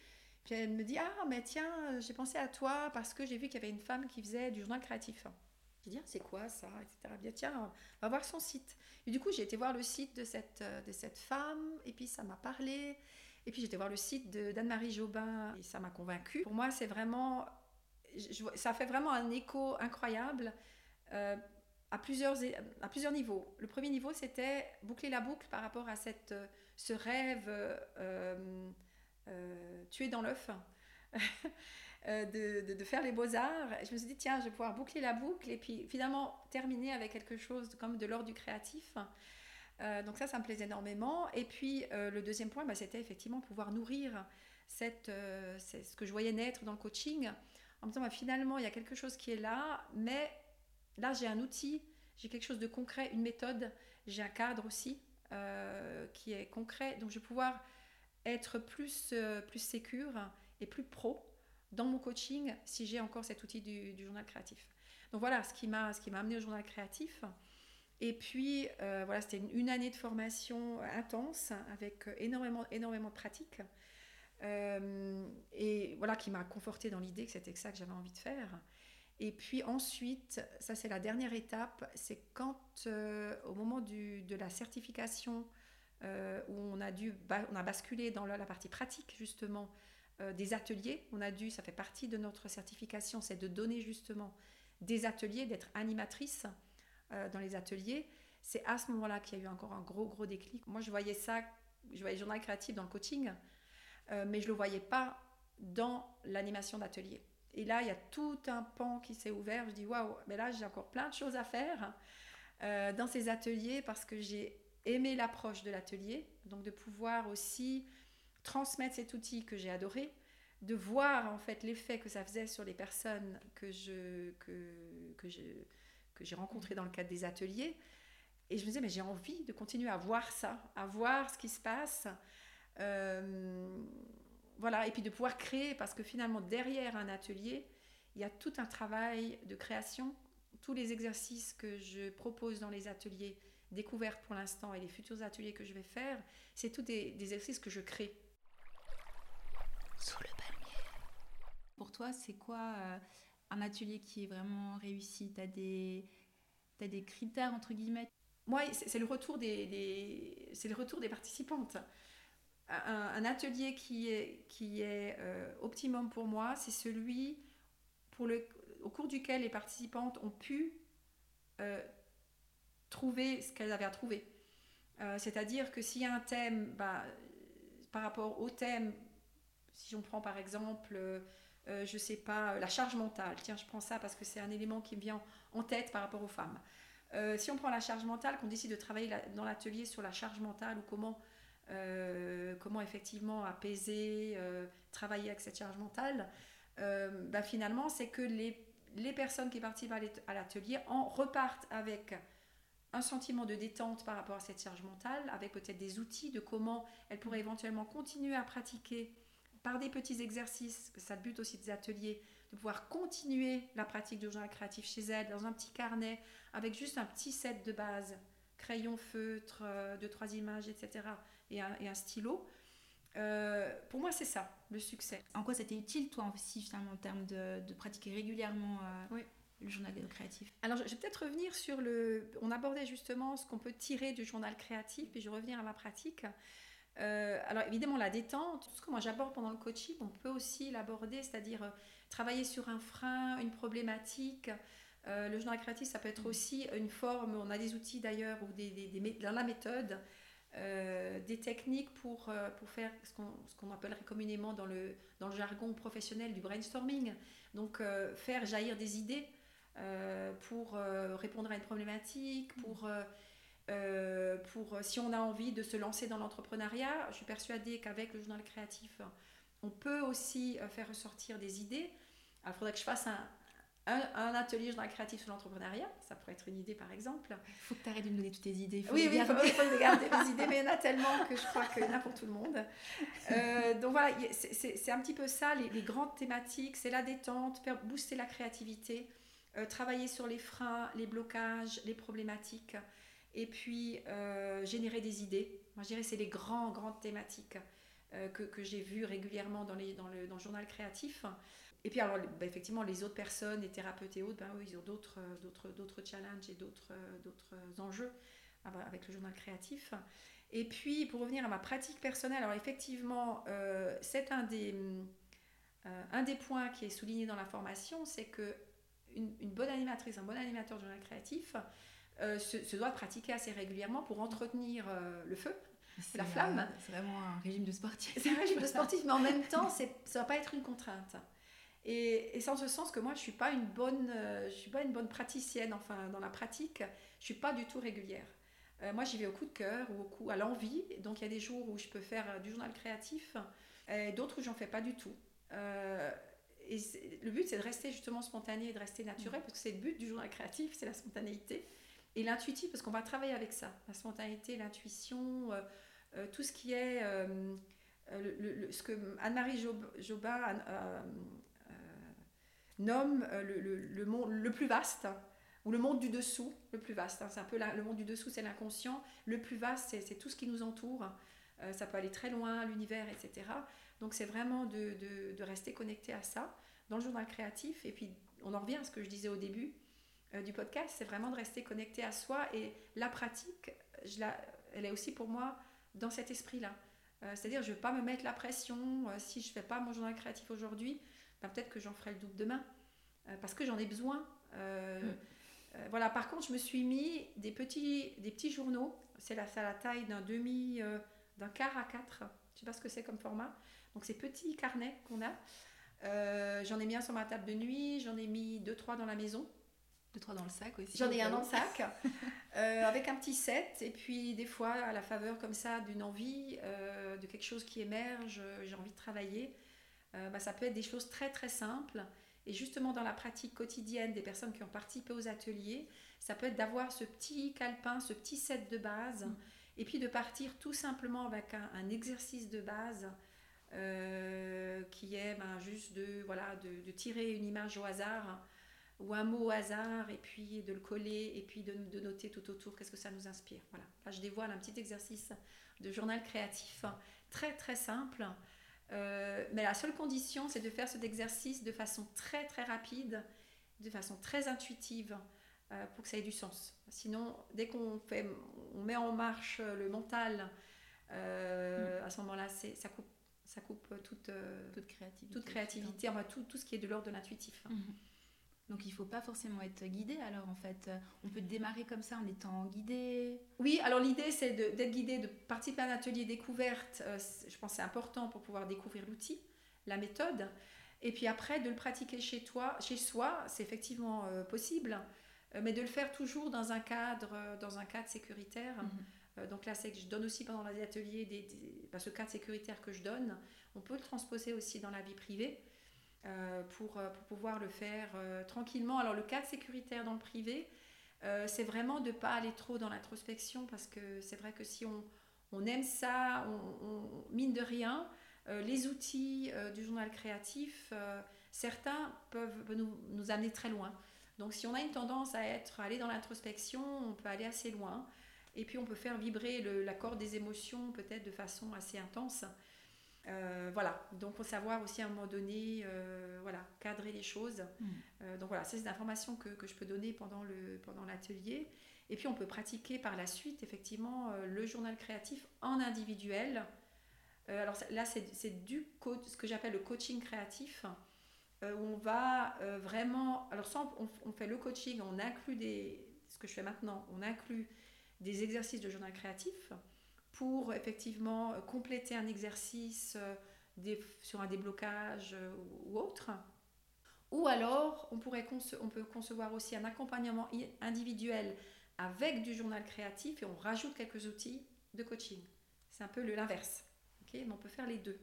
Puis elle me dit Ah, mais tiens, j'ai pensé à toi parce que j'ai vu qu'il y avait une femme qui faisait du journal créatif. J'ai dit ah, C'est quoi ça etc. Bien, tiens, va voir son site. Et du coup, j'ai été voir le site de cette, de cette femme et puis ça m'a parlé. Et puis j'étais voir le site d'Anne-Marie Jobin et ça m'a convaincue. Pour moi, c'est vraiment. ça fait vraiment un écho incroyable euh, à, plusieurs, à plusieurs niveaux. Le premier niveau, c'était boucler la boucle par rapport à cette, ce rêve euh, euh, tué dans l'œuf. de, de, faire les beaux-arts. Je me suis dit, tiens, je vais pouvoir boucler la boucle et puis finalement terminer avec quelque chose comme de l'ordre du créatif. Euh, donc ça, ça me plaisait énormément. Et puis euh, le deuxième point, bah, c'était effectivement pouvoir nourrir euh, ce que je voyais naître dans le coaching, en me disant bah, finalement, il y a quelque chose qui est là, mais là, j'ai un outil, j'ai quelque chose de concret, une méthode, j'ai un cadre aussi qui est concret, donc je vais pouvoir être plus, plus sécure et plus pro dans mon coaching si j'ai encore cet outil du, du journal créatif. Donc voilà ce qui m'a amené au journal créatif. Et puis, euh, voilà, c'était une, année de formation intense avec énormément, énormément de pratiques. Euh, et voilà, qui m'a conforté dans l'idée que c'était ça que j'avais envie de faire. Et puis ensuite, ça c'est la dernière étape, c'est quand, euh, au moment du, de la certification, où on a, dû, on a basculé dans la, la partie pratique justement des ateliers, on a dû, ça fait partie de notre certification, c'est de donner justement des ateliers, d'être animatrice euh, dans les ateliers, c'est à ce moment-là qu'il y a eu encore un gros, gros déclic. Moi, je voyais ça, je voyais le journal créatif dans le coaching, euh, mais je ne le voyais pas dans l'animation d'atelier. Et là, il y a tout un pan qui s'est ouvert. Je dis, waouh, mais là, j'ai encore plein de choses à faire euh, dans ces ateliers parce que j'ai aimé l'approche de l'atelier, donc de pouvoir aussi transmettre cet outil que j'ai adoré, de voir en fait l'effet que ça faisait sur les personnes que je, que, que je, que j'ai rencontré dans le cadre des ateliers. Et je me disais, mais j'ai envie de continuer à voir ça, à voir ce qui se passe. Euh, voilà, et puis de pouvoir créer, parce que finalement, derrière un atelier, il y a tout un travail de création. Tous les exercices que je propose dans les ateliers découverts pour l'instant et les futurs ateliers que je vais faire, c'est tous des, exercices que je crée. Sous le palmier. Pour toi, c'est quoi euh, un atelier qui est vraiment réussi Tu as des, as des critères, entre guillemets Moi, c'est le, retour des, c'est le retour des participantes. Un, atelier qui est, qui est euh, optimum pour moi, c'est celui pour le, au cours duquel les participantes ont pu euh, trouver ce qu'elles avaient à trouver. Euh, c'est-à-dire que s'il y a un thème, bah, par rapport au thème, si on prend par exemple euh, je sais pas, la charge mentale. Tiens, je prends ça parce que c'est un élément qui me vient en tête par rapport aux femmes. Euh, si on prend la charge mentale, qu'on décide de travailler dans l'atelier sur la charge mentale ou comment, euh, effectivement apaiser, travailler avec cette charge mentale, bah, finalement, c'est que les, les, personnes qui participent à l'atelier en repartent avec un sentiment de détente par rapport à cette charge mentale, avec peut-être des outils de comment elles pourraient éventuellement continuer à pratiquer par des petits exercices, ça le but aussi des ateliers, de pouvoir continuer la pratique du journal créatif chez elles dans un petit carnet avec juste un petit set de base, crayon, feutre, euh, deux, trois images, etc. et un, et un stylo. Euh, pour moi, c'est ça, le succès. En quoi c'était utile, toi, aussi, finalement, en termes de, de pratiquer régulièrement euh, le journal créatif? Alors, je vais peut-être revenir sur le... On abordait justement ce qu'on peut tirer du journal créatif, puis je vais revenir à ma pratique. Euh, alors évidemment, la détente, tout ce que moi j'aborde pendant le coaching, on peut aussi l'aborder, c'est-à-dire euh, travailler sur un frein, une problématique. Euh, le journal créatif, ça peut être mmh. aussi une forme, on a des outils d'ailleurs, ou des, des, dans la méthode, des techniques pour, pour faire ce qu'on appellerait communément dans le, dans le jargon professionnel du brainstorming. Donc faire jaillir des idées pour répondre à une problématique, mmh. pour euh, pour, si on a envie de se lancer dans l'entrepreneuriat, je suis persuadée qu'avec le journal créatif, on peut aussi euh, faire ressortir des idées. il faudrait que je fasse un, un, atelier journal créatif sur l'entrepreneuriat. Ça pourrait être une idée, par exemple. Il faut que tu arrêtes de nous donner toutes tes idées. oui, oui, il faut, faut garder les idées, mais il y en a tellement que je crois qu'il y en a pour tout le monde. Euh, donc voilà, c'est un petit peu ça, les, grandes thématiques. C'est la détente, faire booster la créativité, travailler sur les freins, les blocages, les problématiques et puis euh, générer des idées. Moi, je dirais c'est les grands, grandes thématiques euh, que, que j'ai vues régulièrement dans, les, dans, le, dans, le, journal créatif. Et puis, alors, bah, effectivement, les autres personnes, les thérapeutes et autres, ben, eux, ils ont d'autres, d'autres, d'autres challenges et d'autres, d'autres enjeux avec le journal créatif. Et puis, pour revenir à ma pratique personnelle, alors effectivement, euh, c'est un des, un des points qui est souligné dans la formation, c'est que une bonne animatrice, un bon animateur de journal créatif, euh, se, doit pratiquer assez régulièrement pour entretenir euh, le feu, la flamme. c'est vraiment un régime de sportif. C'est un régime de sportif, mais en même temps, ça ne va pas être une contrainte. Et, et c'est en ce sens que moi, je ne suis, pas une bonne, euh, je suis pas une bonne praticienne, enfin, dans la pratique, je ne suis pas du tout régulière. moi, j'y vais au coup de cœur ou au coup à l'envie. Donc, il y a des jours où je peux faire du journal créatif, et d'autres où j'en fais pas du tout. et le but, c'est de rester justement spontané et de rester naturel, parce que c'est le but du journal créatif, c'est la spontanéité. Et l'intuitif, parce qu'on va travailler avec ça, la spontanéité, l'intuition, euh, euh, tout ce qui est euh, le, ce que Anne-Marie Jobin nomme le, monde le plus vaste, ou le monde du dessous, le plus vaste. Hein. c'est un peu le monde du dessous, c'est l'inconscient. Le plus vaste, c'est tout ce qui nous entoure. ça peut aller très loin, l'univers, etc. Donc c'est vraiment de, de, de, rester connecté à ça dans le journal créatif. Et puis on en revient à ce que je disais au début euh, du podcast, c'est vraiment de rester connecté à soi et la pratique, je la, elle est aussi pour moi dans cet esprit-là. Euh, c'est-à-dire, je ne veux pas me mettre la pression. Euh, si je ne fais pas mon journal créatif aujourd'hui, ben, peut-être que j'en ferai le double demain. parce que j'en ai besoin. Mm. voilà, par contre, je me suis mis des petits, des petits journaux. C'est la, la taille d'un demi, d'un quart à quatre. Je ne sais pas ce que c'est comme format. Donc, ces petits carnets qu'on a. j'en ai mis un sur ma table de nuit, j'en ai mis deux, trois dans la maison trois dans le sac aussi. J'en ai un dans le sac, euh, avec un petit set. Et puis, des fois, à la faveur comme ça d'une envie, euh, de quelque chose qui émerge, j'ai envie de travailler, euh, bah, ça peut être des choses très, très simples. Et justement, dans la pratique quotidienne des personnes qui ont participé aux ateliers, ça peut être d'avoir ce petit calepin, ce petit set de base, mm. et puis de partir tout simplement avec un, exercice de base. qui est ben, juste de, voilà, de, de, tirer une image au hasard ou un mot au hasard et puis de le coller et puis de, de noter tout autour qu'est-ce que ça nous inspire. Voilà. Là, je dévoile un petit exercice de journal créatif très très simple. Euh, mais la seule condition, c'est de faire cet exercice de façon très très rapide, de façon très intuitive, euh, pour que ça ait du sens. Sinon, dès qu'on fait, on met en marche le mental, euh, mm. à ce moment-là, ça coupe, ça coupe toute, toute créativité, toute créativité enfin, tout, tout, ce qui est de l'ordre de l'intuitif. Mm-hmm. Donc il ne faut pas forcément être guidé alors en fait. On peut démarrer comme ça en étant guidé. Oui, alors l'idée c'est d'être guidé, de participer à un atelier découverte. Euh, je pense que c'est important pour pouvoir découvrir l'outil, la méthode. Et puis après, de le pratiquer chez toi, chez soi, c'est effectivement possible, mais de le faire toujours dans un cadre, dans un cadre sécuritaire. Mhm. donc là, c'est que je donne aussi pendant les ateliers des, bah, ce cadre sécuritaire que je donne. On peut le transposer aussi dans la vie privée. Pour, pour, pouvoir le faire tranquillement. Alors le cadre sécuritaire dans le privé, euh, c'est vraiment de ne pas aller trop dans l'introspection parce que c'est vrai que si on, on aime ça, on, mine de rien, euh, les outils euh, du journal créatif, certains peuvent nous, nous, amener très loin. Donc si on a une tendance à être aller dans l'introspection, on peut aller assez loin. Et puis on peut faire vibrer la corde des émotions peut-être de façon assez intense. Euh, voilà, donc faut savoir aussi à un moment donné, euh, voilà, cadrer les choses. Mm. Euh, donc voilà, c'est des informations que, que, je peux donner pendant l'atelier. Pendant et puis on peut pratiquer par la suite, effectivement, le journal créatif en individuel. alors là, c'est du ce que j'appelle le coaching créatif, où on va vraiment... Alors ça, on, on, fait le coaching, on inclut des... Ce que je fais maintenant, on inclut des exercices de journal créatif pour effectivement euh, compléter un exercice euh, sur un déblocage euh, ou autre. Ou alors, on, pourrait peut concevoir aussi un accompagnement individuel avec du journal créatif et on rajoute quelques outils de coaching. C'est un peu l'inverse. on peut faire les deux.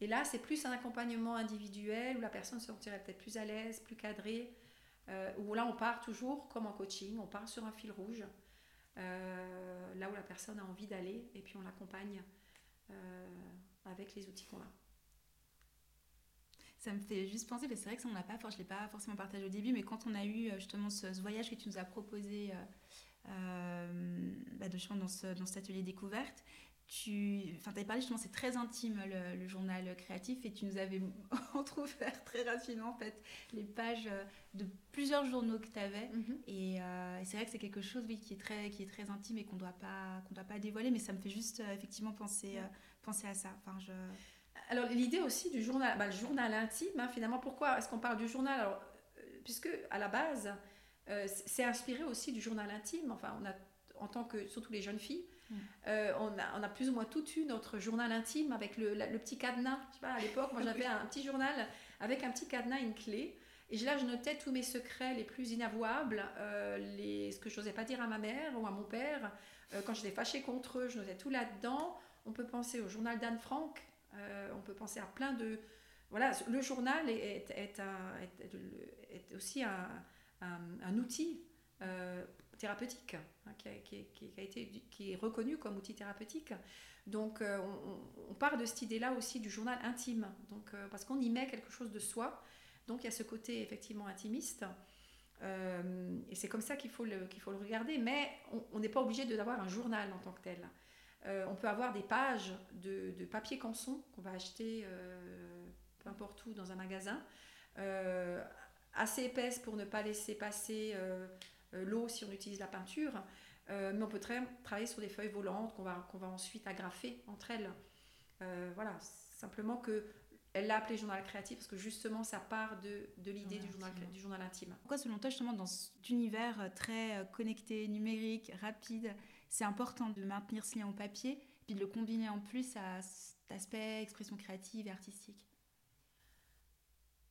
Et là, c'est plus un accompagnement individuel où la personne se sentirait peut-être plus à l'aise, plus cadrée. où là, on part toujours comme en coaching, on part sur un fil rouge. Euh, là où la personne a envie d'aller, et puis on l'accompagne euh, avec les outils qu'on a. Ça me fait juste penser, parce que c'est vrai que ça, on l'a pas, je ne l'ai pas forcément partagé au début, mais quand on a eu euh, justement ce, voyage que tu nous as proposé bah, de, dans, ce, dans cet atelier découverte, tu enfin, avais parlé justement, c'est très intime le, journal créatif et tu nous avais entrouvert très rapidement en fait les pages de plusieurs journaux que tu avais. Mhm. Euh, et, c'est vrai que c'est quelque chose oui, qui, est très, qui est très intime et qu'on ne doit, pas, qu'on doit pas dévoiler, mais ça me fait juste euh, effectivement penser, euh, penser à ça. Enfin, je... Alors l'idée aussi du journal, bah, le journal intime, hein, finalement, pourquoi est-ce qu'on parle du journal? Alors, Puisque à la base, c'est inspiré aussi du journal intime. Enfin, on a, en tant que, surtout les jeunes filles, euh, on, a, on, a, plus ou moins tout eu notre journal intime avec le, le petit cadenas. Je sais pas, à l'époque, moi j'avais un petit journal avec un petit cadenas, une clé. Et là, je notais tous mes secrets les plus inavouables, euh, les, ce que je n'osais pas dire à ma mère ou à mon père. Euh, quand j'étais fâchée contre eux, je notais tout là-dedans. On peut penser au journal d'Anne Frank. on peut penser à plein de... Voilà, le journal est, est, un, est aussi un, un, un outil thérapeutique, hein, qui, a, été, qui est reconnu comme outil thérapeutique. Donc euh, on, part de cette idée-là aussi du journal intime, donc, euh, parce qu'on y met quelque chose de soi. Donc il y a ce côté effectivement intimiste. Euh, et c'est comme ça qu'il faut, le, faut le regarder, mais on n'est pas obligé d'avoir un journal en tant que tel. on peut avoir des pages de, papier canson qu'on va acheter peu importe où dans un magasin, assez épaisse pour ne pas laisser passer l'eau si on utilise la peinture. Euh, mais on peut très, travailler sur des feuilles volantes qu'on va, qu'on va ensuite agrafer entre elles. Euh, voilà, simplement que elle l'a appelé journal créatif parce que justement ça part de, de l'idée du journal, du journal intime. Pourquoi selon toi justement dans cet univers très connecté, numérique, rapide, c'est important de maintenir ce lien au papier puis de le combiner en plus à cet aspect expression créative et artistique?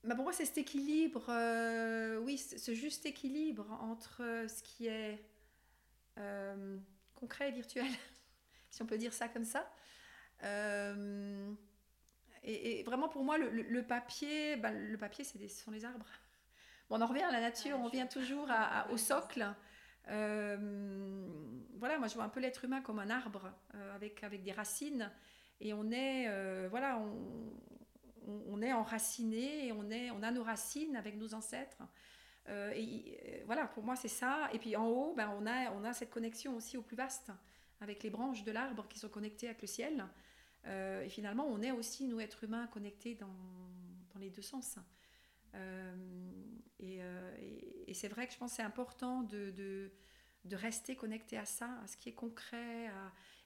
Bah pour moi, c'est cet équilibre, euh, oui, ce juste équilibre entre euh, ce qui est euh, concret et virtuel, si on peut dire ça comme ça. et, vraiment, pour moi, le, papier, bah, le papier, c'est ce sont les arbres. Bon, on en revient à la nature, on revient toujours au socle. voilà, moi, je vois un peu l'être humain comme un arbre avec, avec des racines. Et on est, voilà, on, on, est enraciné on, a nos racines avec nos ancêtres. Euh, euh, voilà, pour moi, c'est ça. Et puis en haut, ben, on, a, cette connexion aussi au plus vaste, avec les branches de l'arbre qui sont connectées avec le ciel. Euh, et finalement, on est aussi, nous, êtres humains, connectés dans, les deux sens. et, c'est vrai que je pense que c'est important de, rester connecté à ça, à ce qui est concret,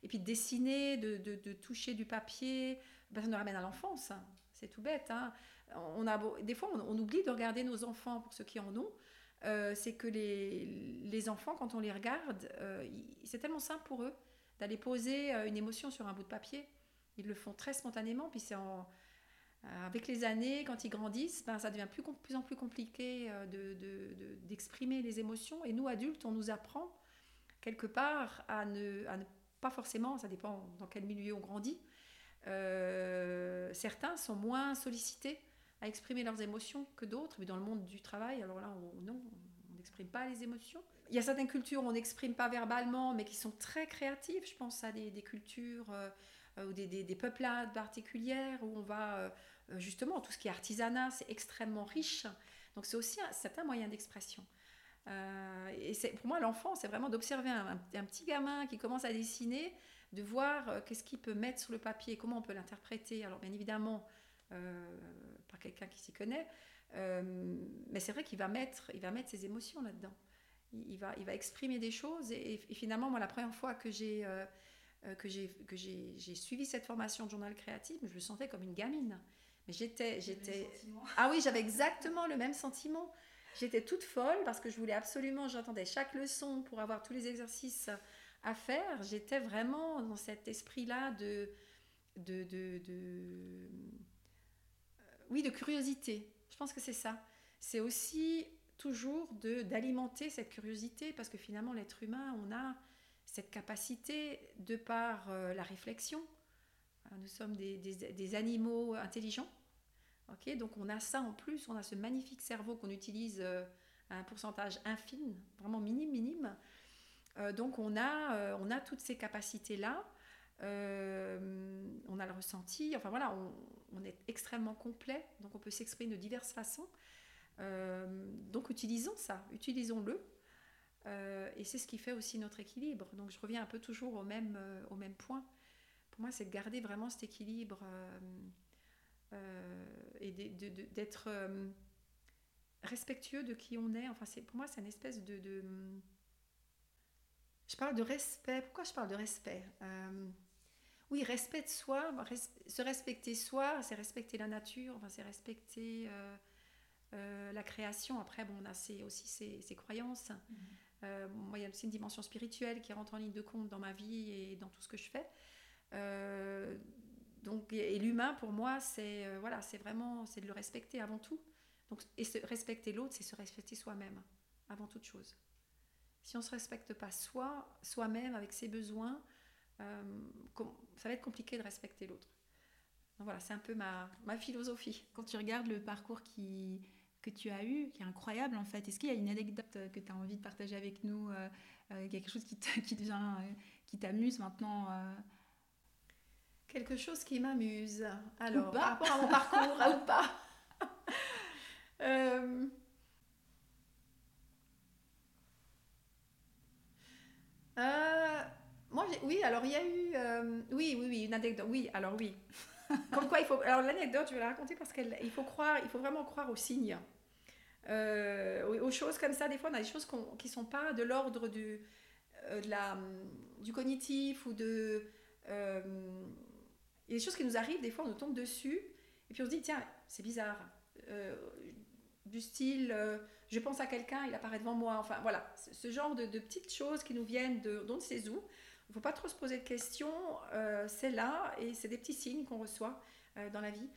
et puis de dessiner, de, de, toucher du papier, ben, ça nous ramène à l'enfance. C'est tout bête. Hein. On a des fois, on, oublie de regarder nos enfants pour ceux qui en ont. Euh, c'est que les, les, enfants, quand on les regarde, euh, c'est tellement simple pour eux d'aller poser euh, une émotion sur un bout de papier. Ils le font très spontanément, puis c'est avec les années, quand ils grandissent, ben, ça devient plus, en plus compliqué d'exprimer de, les émotions. Et nous, adultes, on nous apprend quelque part à ne pas forcément, ça dépend dans quel milieu on grandit. Certains sont moins sollicités à exprimer leurs émotions que d'autres, mais dans le monde du travail, alors là, on, non, on n'exprime pas les émotions. Il y a certaines cultures où on n'exprime pas verbalement, mais qui sont très créatives. Je pense à des, cultures euh, euh, ou des, des, peuplades particulières où on va euh, justement, tout ce qui est artisanat, c'est extrêmement riche. Donc c'est aussi un certain moyen d'expression. et pour moi, l'enfant, c'est vraiment d'observer un, petit gamin qui commence à dessiner, de voir qu'est-ce qu'il peut mettre sur le papier, comment on peut l'interpréter. Alors bien évidemment, par quelqu'un qui s'y connaît, mais c'est vrai qu'il va mettre, il va mettre ses émotions là-dedans il, va, il va exprimer des choses. Et, finalement, moi, la première fois que j'ai euh, euh, que j'ai suivi cette formation de journal créatif, je me sentais comme une gamine. Mais j'étais, j'étais. Ah oui, j'avais exactement le même sentiment. J'étais toute folle parce que je voulais absolument, j'attendais chaque leçon pour avoir tous les exercices à faire. J'étais vraiment dans cet esprit-là de, de, de, euh, oui, de curiosité. Je pense que c'est ça. C'est aussi toujours d'alimenter cette curiosité parce que finalement l'être humain, on a cette capacité de par euh, la réflexion. Euh, nous sommes des, des, animaux intelligents. ok Donc on a ça en plus, on a ce magnifique cerveau qu'on utilise à un pourcentage infime, vraiment minime, minime. Donc on a, on a toutes ces capacités-là. on a le ressenti, enfin voilà, on, est extrêmement complet, donc on peut s'exprimer de diverses façons. Euh, donc utilisons ça, utilisons-le. Euh, et c'est ce qui fait aussi notre équilibre. Donc je reviens un peu toujours au même, euh, au même point. Pour moi, c'est de garder vraiment cet équilibre et d'être respectueux de qui on est. Enfin, pour moi, c'est une espèce de, Je parle de respect. Pourquoi je parle de respect? Oui, respect de soi. Se respecter soi, c'est respecter la nature. Enfin, c'est respecter euh, la création. Après, bon, on a aussi ses, croyances. Euh, moi, il y a aussi une dimension spirituelle qui rentre en ligne de compte dans ma vie et dans tout ce que je fais. Euh, donc, et, l'humain, pour moi, c'est voilà, c'est vraiment c'est de le respecter avant tout. Donc, et se respecter l'autre, c'est se respecter soi-même avant toute chose. Si on ne se respecte pas soi, soi-même avec ses besoins, ça va être compliqué de respecter l'autre. voilà, c'est un peu ma, ma philosophie. Quand tu regardes le parcours qui, que tu as eu, qui est incroyable en fait. Est-ce qu'il y a une anecdote que tu as envie de partager avec nous, euh, euh, quelque chose qui, qui devient, euh, qui t'amuse maintenant Quelque chose qui m'amuse. Alors, par rapport à mon parcours, ou pas moi, oui, alors il y a eu, oui, oui, oui, une anecdote, oui, alors oui. Comme quoi, il faut. Alors l'anecdote, je vais la raconter parce qu'il faut croire, il faut vraiment croire aux signes. Euh, aux choses comme ça, des fois, on a des choses qui ne sont pas de l'ordre du, euh, la, du cognitif ou de. Euh, il y a des choses qui nous arrivent, des fois, on nous tombe dessus et puis on se dit, tiens, c'est bizarre. du style, je pense à quelqu'un, il apparaît devant moi. Enfin, voilà, ce genre de, petites choses qui nous viennent de d'on ne sait où. Il ne faut pas trop se poser de questions, c'est là et c'est des petits signes qu'on reçoit dans la vie.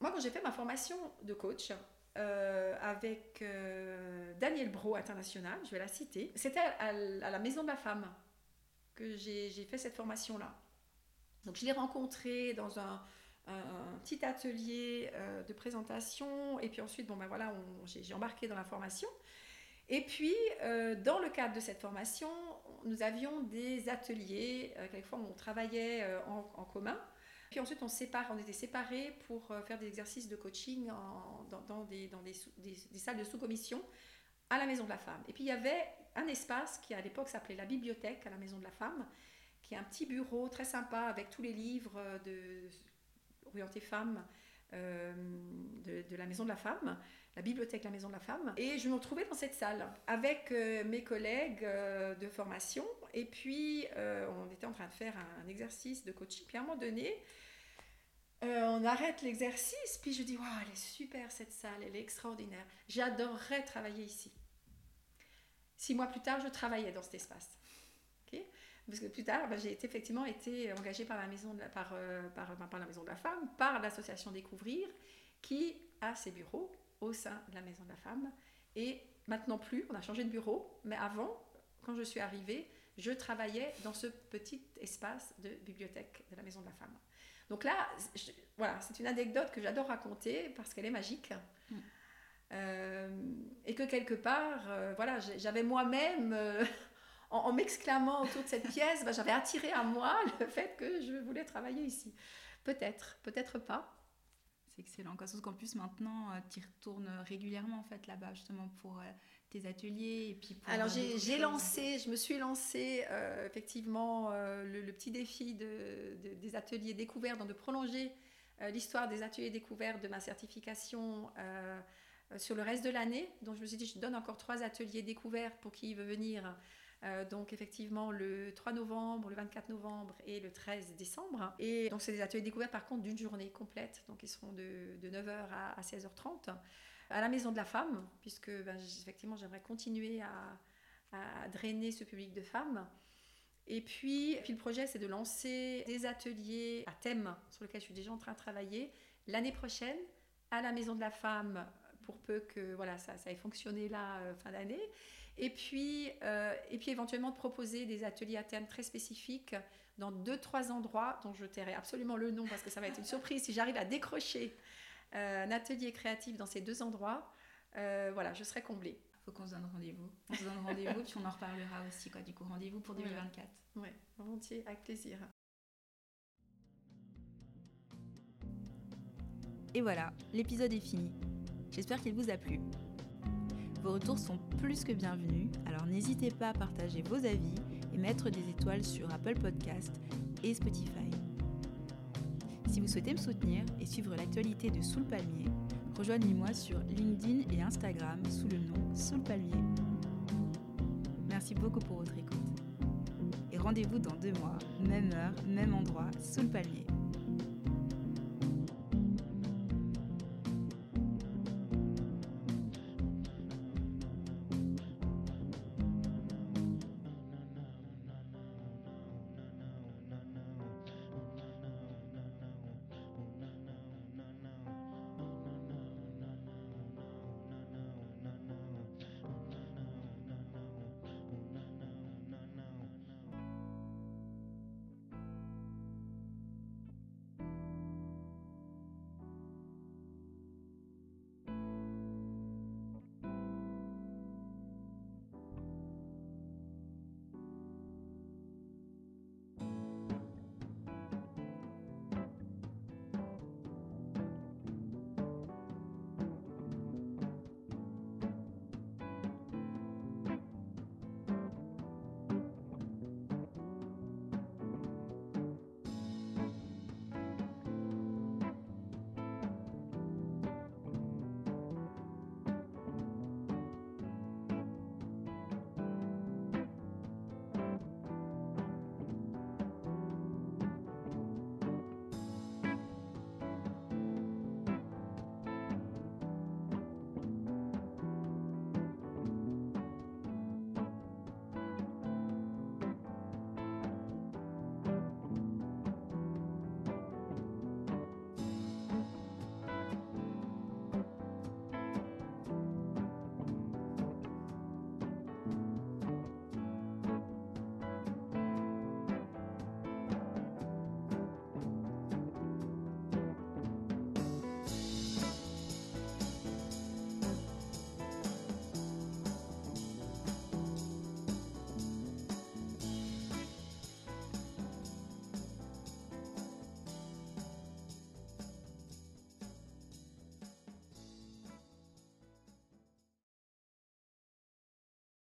moi, quand j'ai fait ma formation de coach, euh, avec euh, Daniel Bro International, je vais la citer. C'était à, la Maison de la Femme que j'ai fait cette formation-là. Donc je l'ai rencontré dans un, petit atelier euh, de présentation et puis ensuite, bon ben voilà, j'ai embarqué dans la formation. Et puis, dans le cadre de cette formation, nous avions des ateliers, quelquefois on travaillait en commun. Puis ensuite, on, sépare, on était séparés pour euh, faire des exercices de coaching dans, des, dans des, salles de sous-commission à la Maison de la Femme. Et puis il y avait un espace qui à l'époque s'appelait la bibliothèque à la Maison de la Femme, qui est un petit bureau très sympa avec tous les livres de, orientés femmes euh, de, la Maison de la Femme, la bibliothèque La Maison de la Femme. Et je me retrouvais dans cette salle avec euh, mes collègues de formation. Et puis, on était en train de faire un, un, exercice de coaching. Puis à un moment donné, euh, on arrête l'exercice, puis je dis, waouh, elle est super cette salle, elle est extraordinaire. J'adorerais travailler ici. Six mois plus tard, je travaillais dans cet espace. Parce que plus tard, bah, j'ai effectivement été engagée par la maison de la, par, par, par, la maison de la femme, par l'association Découvrir, qui a ses bureaux au sein de la maison de la femme. Et maintenant plus, on a changé de bureau, mais avant, quand je suis arrivée, je travaillais dans ce petit espace de bibliothèque de la Maison de la Femme. Donc là, voilà, c'est une anecdote que j'adore raconter parce qu'elle est magique. Mm. Euh, et que quelque part, euh, voilà, j'avais moi-même, euh, en, m'exclamant autour de cette pièce, bah, j'avais attiré à moi le fait que je voulais travailler ici. Peut-être, peut-être pas. C'est excellent. Qu'en plus, maintenant, tu retournes régulièrement en fait là-bas justement pour tes ateliers et puis Alors j'ai lancé, je me suis lancé euh, effectivement euh, le, petit défi de, des ateliers découverts, donc de prolonger euh, l'histoire des ateliers découverts de ma certification sur le reste de l'année. Donc je me suis dit, je donne encore trois ateliers découverts pour qui veut venir. Donc effectivement le 3 novembre, le 24 novembre et le 13 décembre. Et donc c'est des ateliers découverts par contre d'une journée complète. Donc ils seront de, de 9h à, à 16h30 à la Maison de la Femme, puisque ben, effectivement j'aimerais continuer à, drainer ce public de femmes. Et puis, puis le projet, c'est de lancer des ateliers à thème sur lesquels je suis déjà en train de travailler l'année prochaine à la Maison de la Femme, pour peu que voilà, ça, ça ait fonctionné là, euh, fin d'année. Et puis, euh, et puis éventuellement de proposer des ateliers à thème très spécifiques dans deux, trois endroits dont je tairai absolument le nom parce que ça va être une surprise si j'arrive à décrocher euh, un atelier créatif dans ces deux endroits, euh, voilà, je serai comblée. Faut qu'on se donne rendez-vous. On se donne rendez-vous, puis on en reparlera aussi, quoi. Du coup, rendez-vous pour 2024. Oui, volontiers, avec plaisir. Et voilà, l'épisode est fini. J'espère qu'il vous a plu. Vos retours sont plus que bienvenus, alors n'hésitez pas à partager vos avis et mettre des étoiles sur Apple Podcast et Spotify. Si vous souhaitez me soutenir et suivre l'actualité de Sous le Palmier, rejoignez-moi sur LinkedIn et Instagram sous le nom Sous le Palmier. Merci beaucoup pour votre écoute. Et rendez-vous dans deux mois, même heure, même endroit, sous le palmier.